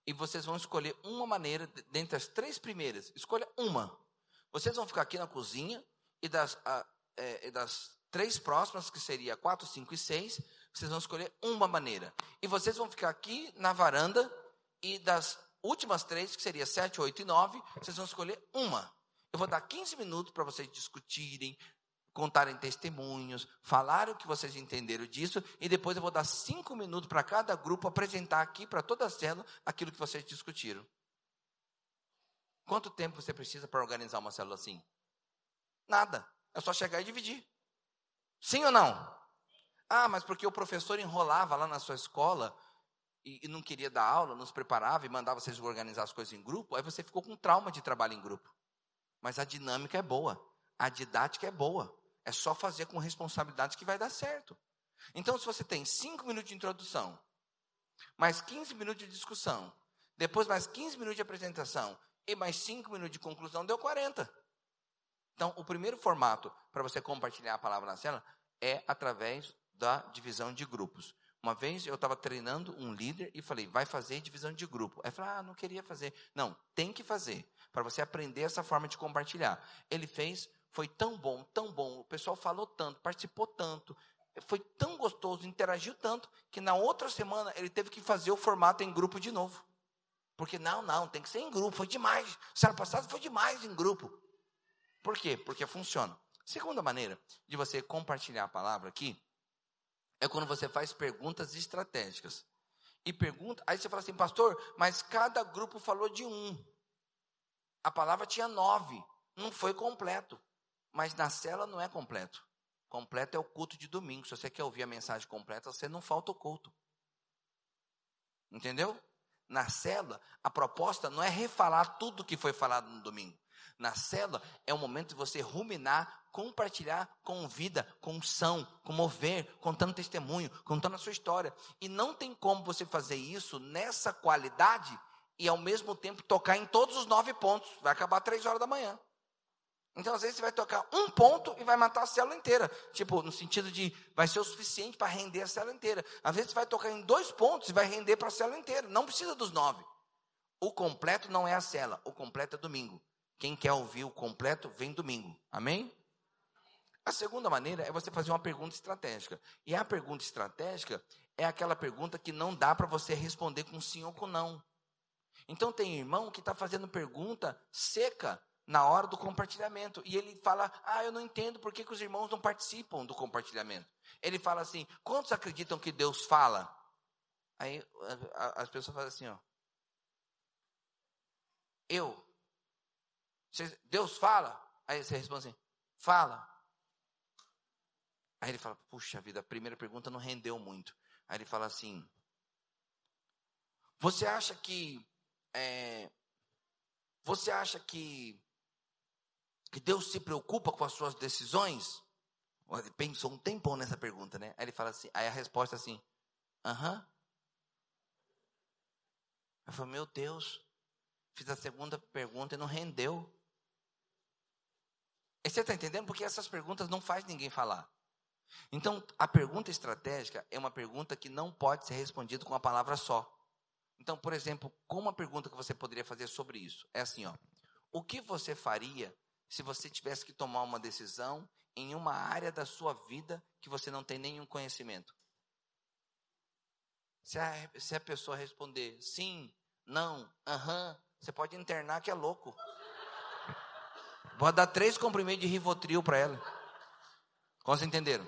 [SPEAKER 3] e vocês vão escolher uma maneira, dentre as três primeiras, escolha uma. Vocês vão ficar aqui na cozinha e das, a, é, das três próximas, que seria quatro, cinco e seis, vocês vão escolher uma maneira. E vocês vão ficar aqui na varanda e das últimas três, que seria sete, oito e nove, vocês vão escolher uma. Eu vou dar 15 minutos para vocês discutirem, contarem testemunhos, falar o que vocês entenderam disso, e depois eu vou dar cinco minutos para cada grupo apresentar aqui para toda a célula aquilo que vocês discutiram. Quanto tempo você precisa para organizar uma célula assim? Nada. É só chegar e dividir. Sim ou não? Ah, mas porque o professor enrolava lá na sua escola e, e não queria dar aula, nos preparava e mandava vocês organizar as coisas em grupo, aí você ficou com trauma de trabalho em grupo. Mas a dinâmica é boa, a didática é boa. É só fazer com responsabilidade que vai dar certo. Então, se você tem cinco minutos de introdução, mais 15 minutos de discussão, depois mais 15 minutos de apresentação e mais 5 minutos de conclusão, deu 40. Então, o primeiro formato para você compartilhar a palavra na cela é através da divisão de grupos. Uma vez eu estava treinando um líder e falei, vai fazer divisão de grupo. Aí falou, ah, não queria fazer. Não, tem que fazer, para você aprender essa forma de compartilhar. Ele fez, foi tão bom, tão bom. O pessoal falou tanto, participou tanto. Foi tão gostoso, interagiu tanto, que na outra semana ele teve que fazer o formato em grupo de novo. Porque não, não, tem que ser em grupo. Foi demais. Semana passada foi demais em grupo. Por quê? Porque funciona. Segunda maneira de você compartilhar a palavra aqui é quando você faz perguntas estratégicas. E pergunta, aí você fala assim, pastor, mas cada grupo falou de um. A palavra tinha nove, não foi completo. Mas na cela não é completo. Completo é o culto de domingo. Se você quer ouvir a mensagem completa, você não falta o culto. Entendeu? Na cela, a proposta não é refalar tudo que foi falado no domingo. Na cela é o momento de você ruminar, compartilhar com vida, com são, com mover, contando testemunho, contando a sua história. E não tem como você fazer isso nessa qualidade e ao mesmo tempo tocar em todos os nove pontos. Vai acabar três horas da manhã. Então, às vezes, você vai tocar um ponto e vai matar a célula inteira. Tipo, no sentido de vai ser o suficiente para render a célula inteira. Às vezes, você vai tocar em dois pontos e vai render para a célula inteira. Não precisa dos nove. O completo não é a célula, o completo é domingo. Quem quer ouvir o completo, vem domingo. Amém? A segunda maneira é você fazer uma pergunta estratégica. E a pergunta estratégica é aquela pergunta que não dá para você responder com sim ou com não. Então, tem irmão que está fazendo pergunta seca na hora do compartilhamento. E ele fala: Ah, eu não entendo por que, que os irmãos não participam do compartilhamento. Ele fala assim: Quantos acreditam que Deus fala? Aí as pessoas falam assim: Ó, eu. Deus fala? Aí você responde assim: Fala. Aí ele fala: Puxa vida, a primeira pergunta não rendeu muito. Aí ele fala assim: Você acha que. É, você acha que que Deus se preocupa com as suas decisões? Ele pensou um tempão nessa pergunta, né? Aí ele fala assim, aí a resposta é assim, aham. Eu falei, meu Deus, fiz a segunda pergunta e não rendeu. Você está entendendo? Porque essas perguntas não faz ninguém falar. Então, a pergunta estratégica é uma pergunta que não pode ser respondida com uma palavra só. Então, por exemplo, como uma pergunta que você poderia fazer sobre isso? É assim, ó. O que você faria se você tivesse que tomar uma decisão em uma área da sua vida que você não tem nenhum conhecimento? Se a, se a pessoa responder sim, não, aham, você pode internar que é louco. Pode dar três comprimidos de Rivotril para ela. Como vocês entenderam?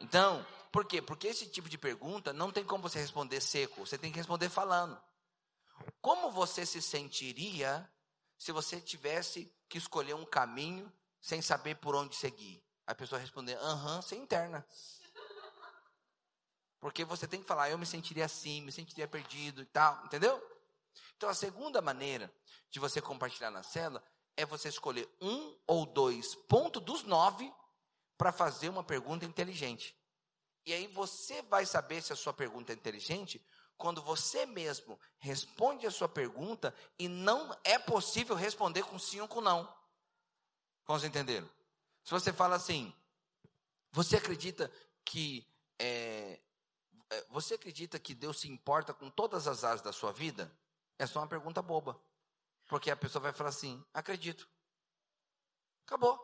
[SPEAKER 3] Então, por quê? Porque esse tipo de pergunta não tem como você responder seco, você tem que responder falando. Como você se sentiria se você tivesse que escolher um caminho sem saber por onde seguir? A pessoa responder, aham, você interna. Porque você tem que falar, eu me sentiria assim, me sentiria perdido e tal, entendeu? Então a segunda maneira de você compartilhar na célula é você escolher um ou dois pontos dos nove para fazer uma pergunta inteligente. E aí você vai saber se a sua pergunta é inteligente quando você mesmo responde a sua pergunta e não é possível responder com sim ou com não. Vamos entender? Se você fala assim, você acredita que é, é, você acredita que Deus se importa com todas as áreas da sua vida? É só uma pergunta boba. Porque a pessoa vai falar assim: acredito. Acabou.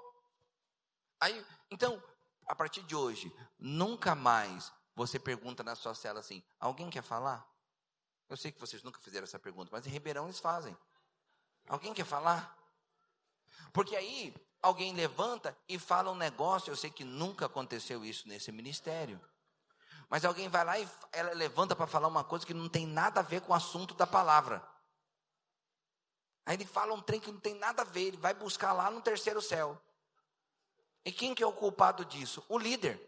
[SPEAKER 3] Aí, então, a partir de hoje, nunca mais você pergunta na sua cela assim: alguém quer falar? Eu sei que vocês nunca fizeram essa pergunta, mas em Ribeirão eles fazem. Alguém quer falar? Porque aí alguém levanta e fala um negócio, eu sei que nunca aconteceu isso nesse ministério. Mas alguém vai lá e ela levanta para falar uma coisa que não tem nada a ver com o assunto da palavra. Aí ele fala um trem que não tem nada a ver, ele vai buscar lá no terceiro céu. E quem que é o culpado disso? O líder.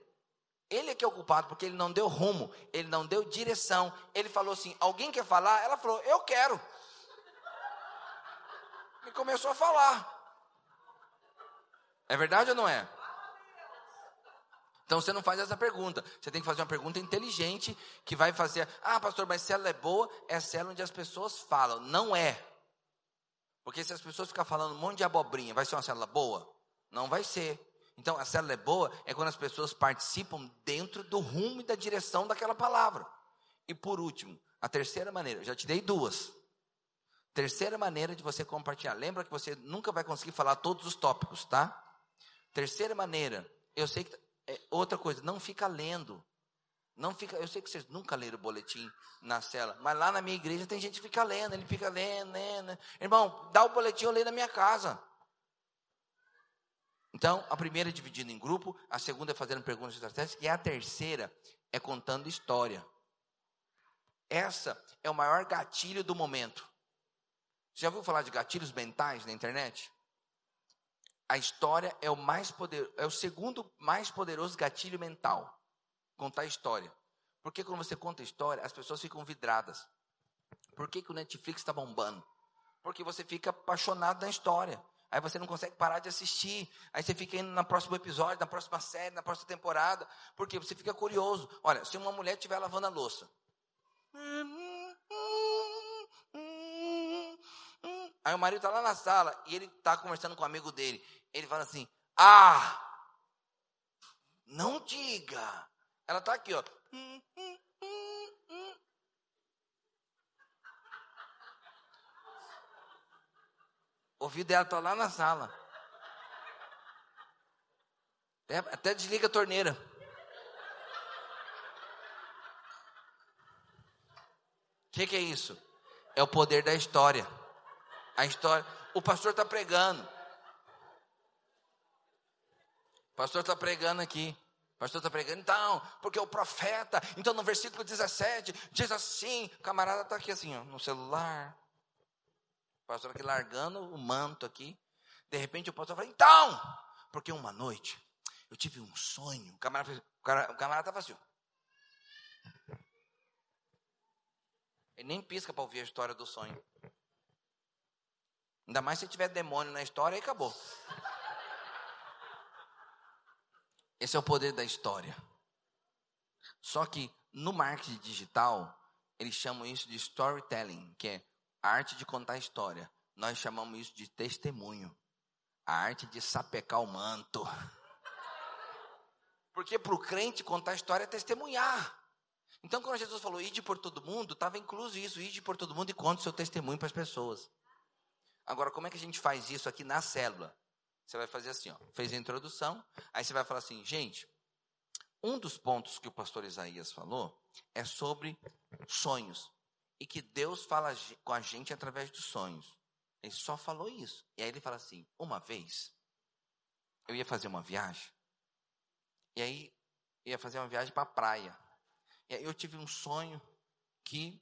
[SPEAKER 3] Ele é que é o culpado, porque ele não deu rumo, ele não deu direção. Ele falou assim: alguém quer falar? Ela falou: eu quero. E começou a falar. É verdade ou não é? Então você não faz essa pergunta. Você tem que fazer uma pergunta inteligente que vai fazer. Ah, pastor, mas célula é boa? É célula onde as pessoas falam. Não é. Porque se as pessoas ficarem falando um monte de abobrinha, vai ser uma célula boa? Não vai ser. Então, a célula é boa é quando as pessoas participam dentro do rumo e da direção daquela palavra. E por último, a terceira maneira, já te dei duas. Terceira maneira de você compartilhar. Lembra que você nunca vai conseguir falar todos os tópicos, tá? Terceira maneira, eu sei que é, outra coisa, não fica lendo. Não fica, eu sei que vocês nunca leram o boletim na cela, mas lá na minha igreja tem gente que fica lendo, ele fica lendo, lendo. Irmão, dá o boletim, eu leio na minha casa. Então, a primeira é dividindo em grupo, a segunda é fazendo perguntas estratégicas, e a terceira é contando história. Essa é o maior gatilho do momento. Já ouviu falar de gatilhos mentais na internet? A história é o mais poder, é o segundo mais poderoso gatilho mental. Contar história. Porque quando você conta história, as pessoas ficam vidradas. Por que, que o Netflix está bombando? Porque você fica apaixonado na história. Aí você não consegue parar de assistir. Aí você fica indo no próximo episódio, na próxima série, na próxima temporada. Porque você fica curioso. Olha, se uma mulher estiver lavando a louça. Aí o marido está lá na sala e ele está conversando com um amigo dele. Ele fala assim: Ah, não diga. Ela está aqui, ó. O ouvido dela está lá na sala. Até, até desliga a torneira. O que, que é isso? É o poder da história. A história. O pastor está pregando. O pastor está pregando aqui. O pastor está pregando, então, porque o profeta, então no versículo 17, diz assim: o camarada está aqui assim, ó, no celular, o pastor aqui largando o manto aqui. De repente o pastor fala, então, porque uma noite eu tive um sonho. O camarada estava assim. Ele nem pisca para ouvir a história do sonho. Ainda mais se tiver demônio na história, aí acabou. Esse é o poder da história. Só que no marketing digital, eles chamam isso de storytelling, que é a arte de contar história. Nós chamamos isso de testemunho. A arte de sapecar o manto. Porque para o crente contar história é testemunhar. Então, quando Jesus falou ide por todo mundo, estava incluso isso, ide por todo mundo e conte seu testemunho para as pessoas. Agora, como é que a gente faz isso aqui na célula? Você vai fazer assim, ó, fez a introdução, aí você vai falar assim, gente, um dos pontos que o pastor Isaías falou é sobre sonhos. E que Deus fala com a gente através dos sonhos. Ele só falou isso. E aí ele fala assim: uma vez, eu ia fazer uma viagem. E aí, ia fazer uma viagem para a praia. E aí eu tive um sonho que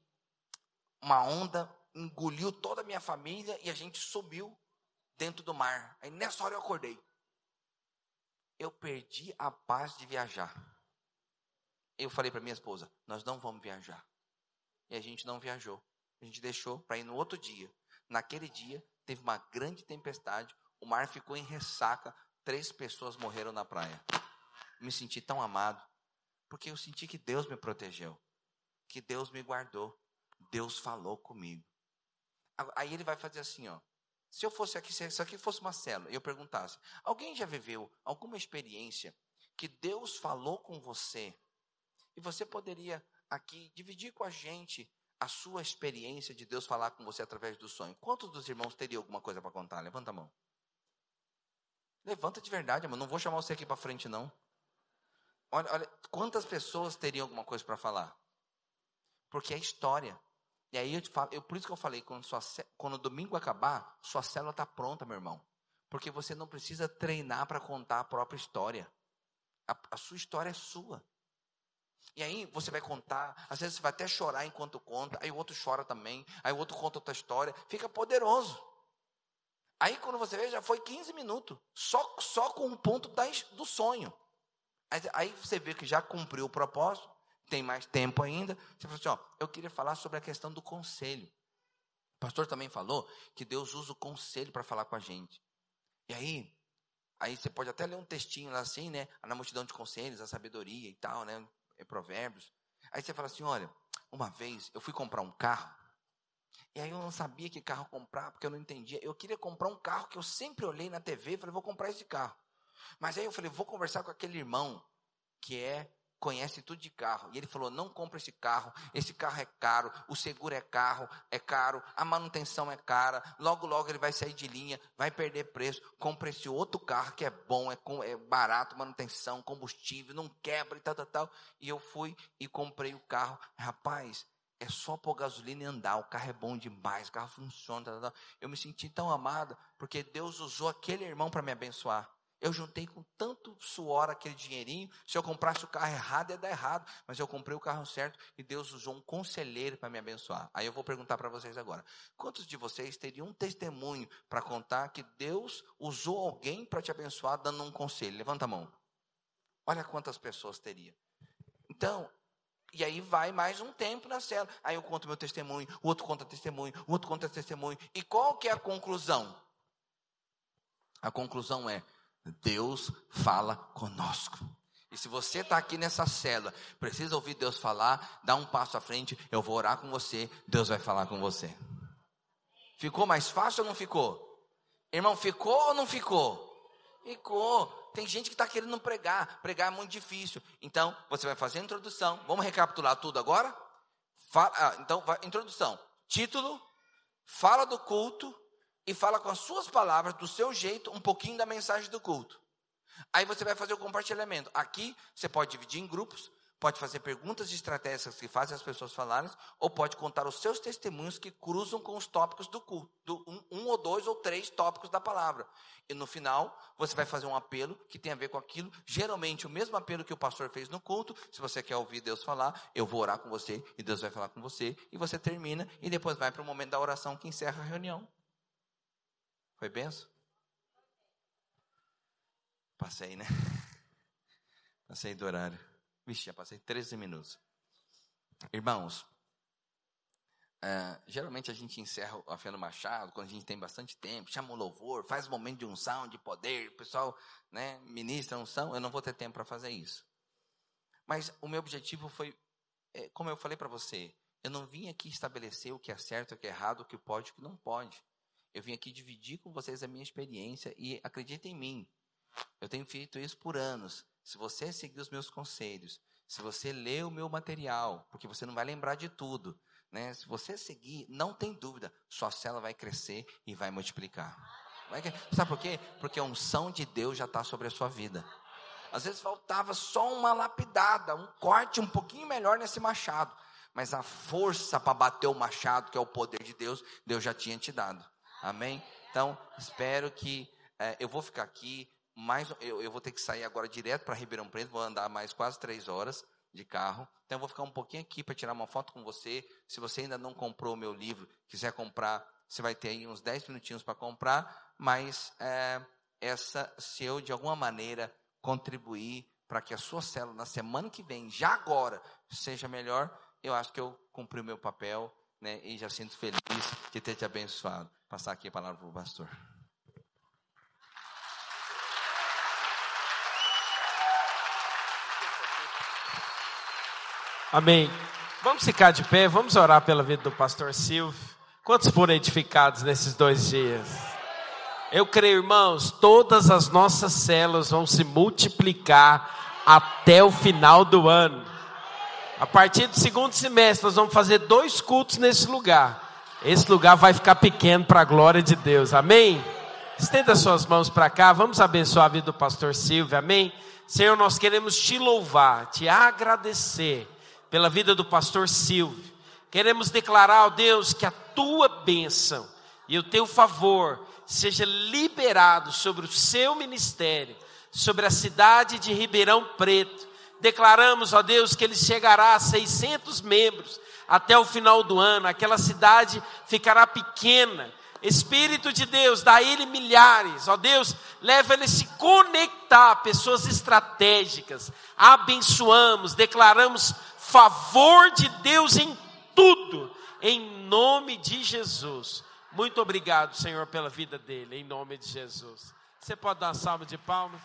[SPEAKER 3] uma onda engoliu toda a minha família e a gente subiu dentro do mar. Aí nessa hora eu acordei. Eu perdi a paz de viajar. Eu falei para minha esposa: nós não vamos viajar. E a gente não viajou. A gente deixou para ir no outro dia. Naquele dia, teve uma grande tempestade. O mar ficou em ressaca. Três pessoas morreram na praia. Me senti tão amado. Porque eu senti que Deus me protegeu. Que Deus me guardou. Deus falou comigo. Aí ele vai fazer assim, ó. Se eu fosse aqui, se aqui fosse uma célula, e eu perguntasse: alguém já viveu alguma experiência que Deus falou com você e você poderia aqui dividir com a gente a sua experiência de Deus falar com você através do sonho. Quantos dos irmãos teriam alguma coisa para contar? Levanta a mão. Levanta de verdade, irmão. Não vou chamar você aqui para frente, não. Olha, olha, quantas pessoas teriam alguma coisa para falar? Porque é história. E aí eu te falo, eu, por isso que eu falei, quando, sua, quando o domingo acabar, sua célula está pronta, meu irmão. Porque você não precisa treinar para contar a própria história. A, a sua história é sua. E aí você vai contar, às vezes você vai até chorar enquanto conta, aí o outro chora também, aí o outro conta outra história, fica poderoso. Aí quando você vê, já foi 15 minutos, só, só com um ponto da, do sonho. Aí, aí você vê que já cumpriu o propósito, tem mais tempo ainda. Você fala assim: ó, eu queria falar sobre a questão do conselho. O pastor também falou que Deus usa o conselho para falar com a gente. E aí, aí você pode até ler um textinho lá assim, né? Na multidão de conselhos, a sabedoria e tal, né? é Provérbios. Aí você fala assim: olha, uma vez eu fui comprar um carro, e aí eu não sabia que carro comprar, porque eu não entendia. Eu queria comprar um carro que eu sempre olhei na TV e falei: vou comprar esse carro. Mas aí eu falei: vou conversar com aquele irmão que é conhece tudo de carro. E ele falou: não compra esse carro, esse carro é caro, o seguro é caro, é caro, a manutenção é cara, logo, logo ele vai sair de linha, vai perder preço. Compra esse outro carro que é bom, é, é barato, manutenção, combustível, não quebra e tal, tal, tal. E eu fui e comprei o carro. Rapaz, é só pôr gasolina e andar. O carro é bom demais, o carro funciona. Tal, tal. Eu me senti tão amado porque Deus usou aquele irmão para me abençoar. Eu juntei com tanto suor aquele dinheirinho. Se eu comprasse o carro errado, ia dar errado. Mas eu comprei o carro certo e Deus usou um conselheiro para me abençoar. Aí eu vou perguntar para vocês agora: quantos de vocês teriam um testemunho para contar que Deus usou alguém para te abençoar dando um conselho? Levanta a mão. Olha quantas pessoas teria. Então, e aí vai mais um tempo na cela. Aí eu conto meu testemunho, o outro conta testemunho, o outro conta testemunho. E qual que é a conclusão? A conclusão é: Deus fala conosco. E se você está aqui nessa célula, precisa ouvir Deus falar, dá um passo à frente, eu vou orar com você, Deus vai falar com você. Ficou mais fácil ou não ficou? Irmão, ficou ou não ficou? Ficou. Tem gente que está querendo pregar, pregar é muito difícil. Então, você vai fazer a introdução. Vamos recapitular tudo agora? Fala, ah, então, vai, introdução. Título, fala do culto, e fala com as suas palavras, do seu jeito, um pouquinho da mensagem do culto. Aí você vai fazer o compartilhamento. Aqui você pode dividir em grupos, pode fazer perguntas estratégicas que fazem as pessoas falarem, ou pode contar os seus testemunhos que cruzam com os tópicos do culto, do, um, um, ou dois ou três tópicos da palavra. E no final, você vai fazer um apelo que tem a ver com aquilo, geralmente o mesmo apelo que o pastor fez no culto. Se você quer ouvir Deus falar, eu vou orar com você e Deus vai falar com você, e você termina e depois vai para o momento da oração que encerra a reunião. Foi benção? Passei, né? Passei do horário. Vixe, já passei 13 minutos. Irmãos, é, geralmente a gente encerra a Fé no Machado, quando a gente tem bastante tempo, chama o louvor, faz um momento de unção, de poder, o pessoal né, ministra unção, eu não vou ter tempo para fazer isso. Mas o meu objetivo foi, é, como eu falei para você, eu não vim aqui estabelecer o que é certo, o que é errado, o que pode, o que não pode. Eu vim aqui dividir com vocês a minha experiência e acreditem em mim. Eu tenho feito isso por anos. Se você seguir os meus conselhos, se você ler o meu material, porque você não vai lembrar de tudo, né? Se você seguir, não tem dúvida, sua célula vai crescer e vai multiplicar. Vai, sabe por quê? Porque a unção de Deus já está sobre a sua vida. Às vezes faltava só uma lapidada, um corte um pouquinho melhor nesse machado. Mas a força para bater o machado, que é o poder de Deus, Deus já tinha te dado. Amém? Então, espero que é, eu vou ficar aqui. Mais, eu, eu vou ter que sair agora direto para Ribeirão Preto, vou andar mais quase três horas de carro. Então eu vou ficar um pouquinho aqui para tirar uma foto com você. Se você ainda não comprou o meu livro, quiser comprar, você vai ter aí uns 10 minutinhos para comprar. Mas é, essa, se eu de alguma maneira contribuir para que a sua célula na semana que vem, já agora, seja melhor, eu acho que eu cumpri o meu papel né, e já sinto feliz de ter te abençoado. Passar aqui a palavra para o pastor.
[SPEAKER 2] Amém. Vamos ficar de pé, vamos orar pela vida do pastor Silvio. Quantos foram edificados nesses dois dias? Eu creio, irmãos, todas as nossas células vão se multiplicar até o final do ano. A partir do segundo semestre, nós vamos fazer dois cultos nesse lugar. Esse lugar vai ficar pequeno para a glória de Deus. Amém? Estenda suas mãos para cá. Vamos abençoar a vida do pastor Silvio. Amém? Senhor, nós queremos te louvar, te agradecer pela vida do pastor Silvio. Queremos declarar, ó Deus, que a tua bênção e o teu favor seja liberado sobre o seu ministério, sobre a cidade de Ribeirão Preto. Declaramos, ó Deus, que ele chegará a 600 membros até o final do ano. Aquela cidade ficará pequena. Espírito de Deus, dá a ele milhares, ó Deus, leva ele a se conectar a pessoas estratégicas. Abençoamos, declaramos favor de Deus em tudo, em nome de Jesus. Muito obrigado, Senhor, pela vida dele, em nome de Jesus. Você pode dar uma salva de palmas?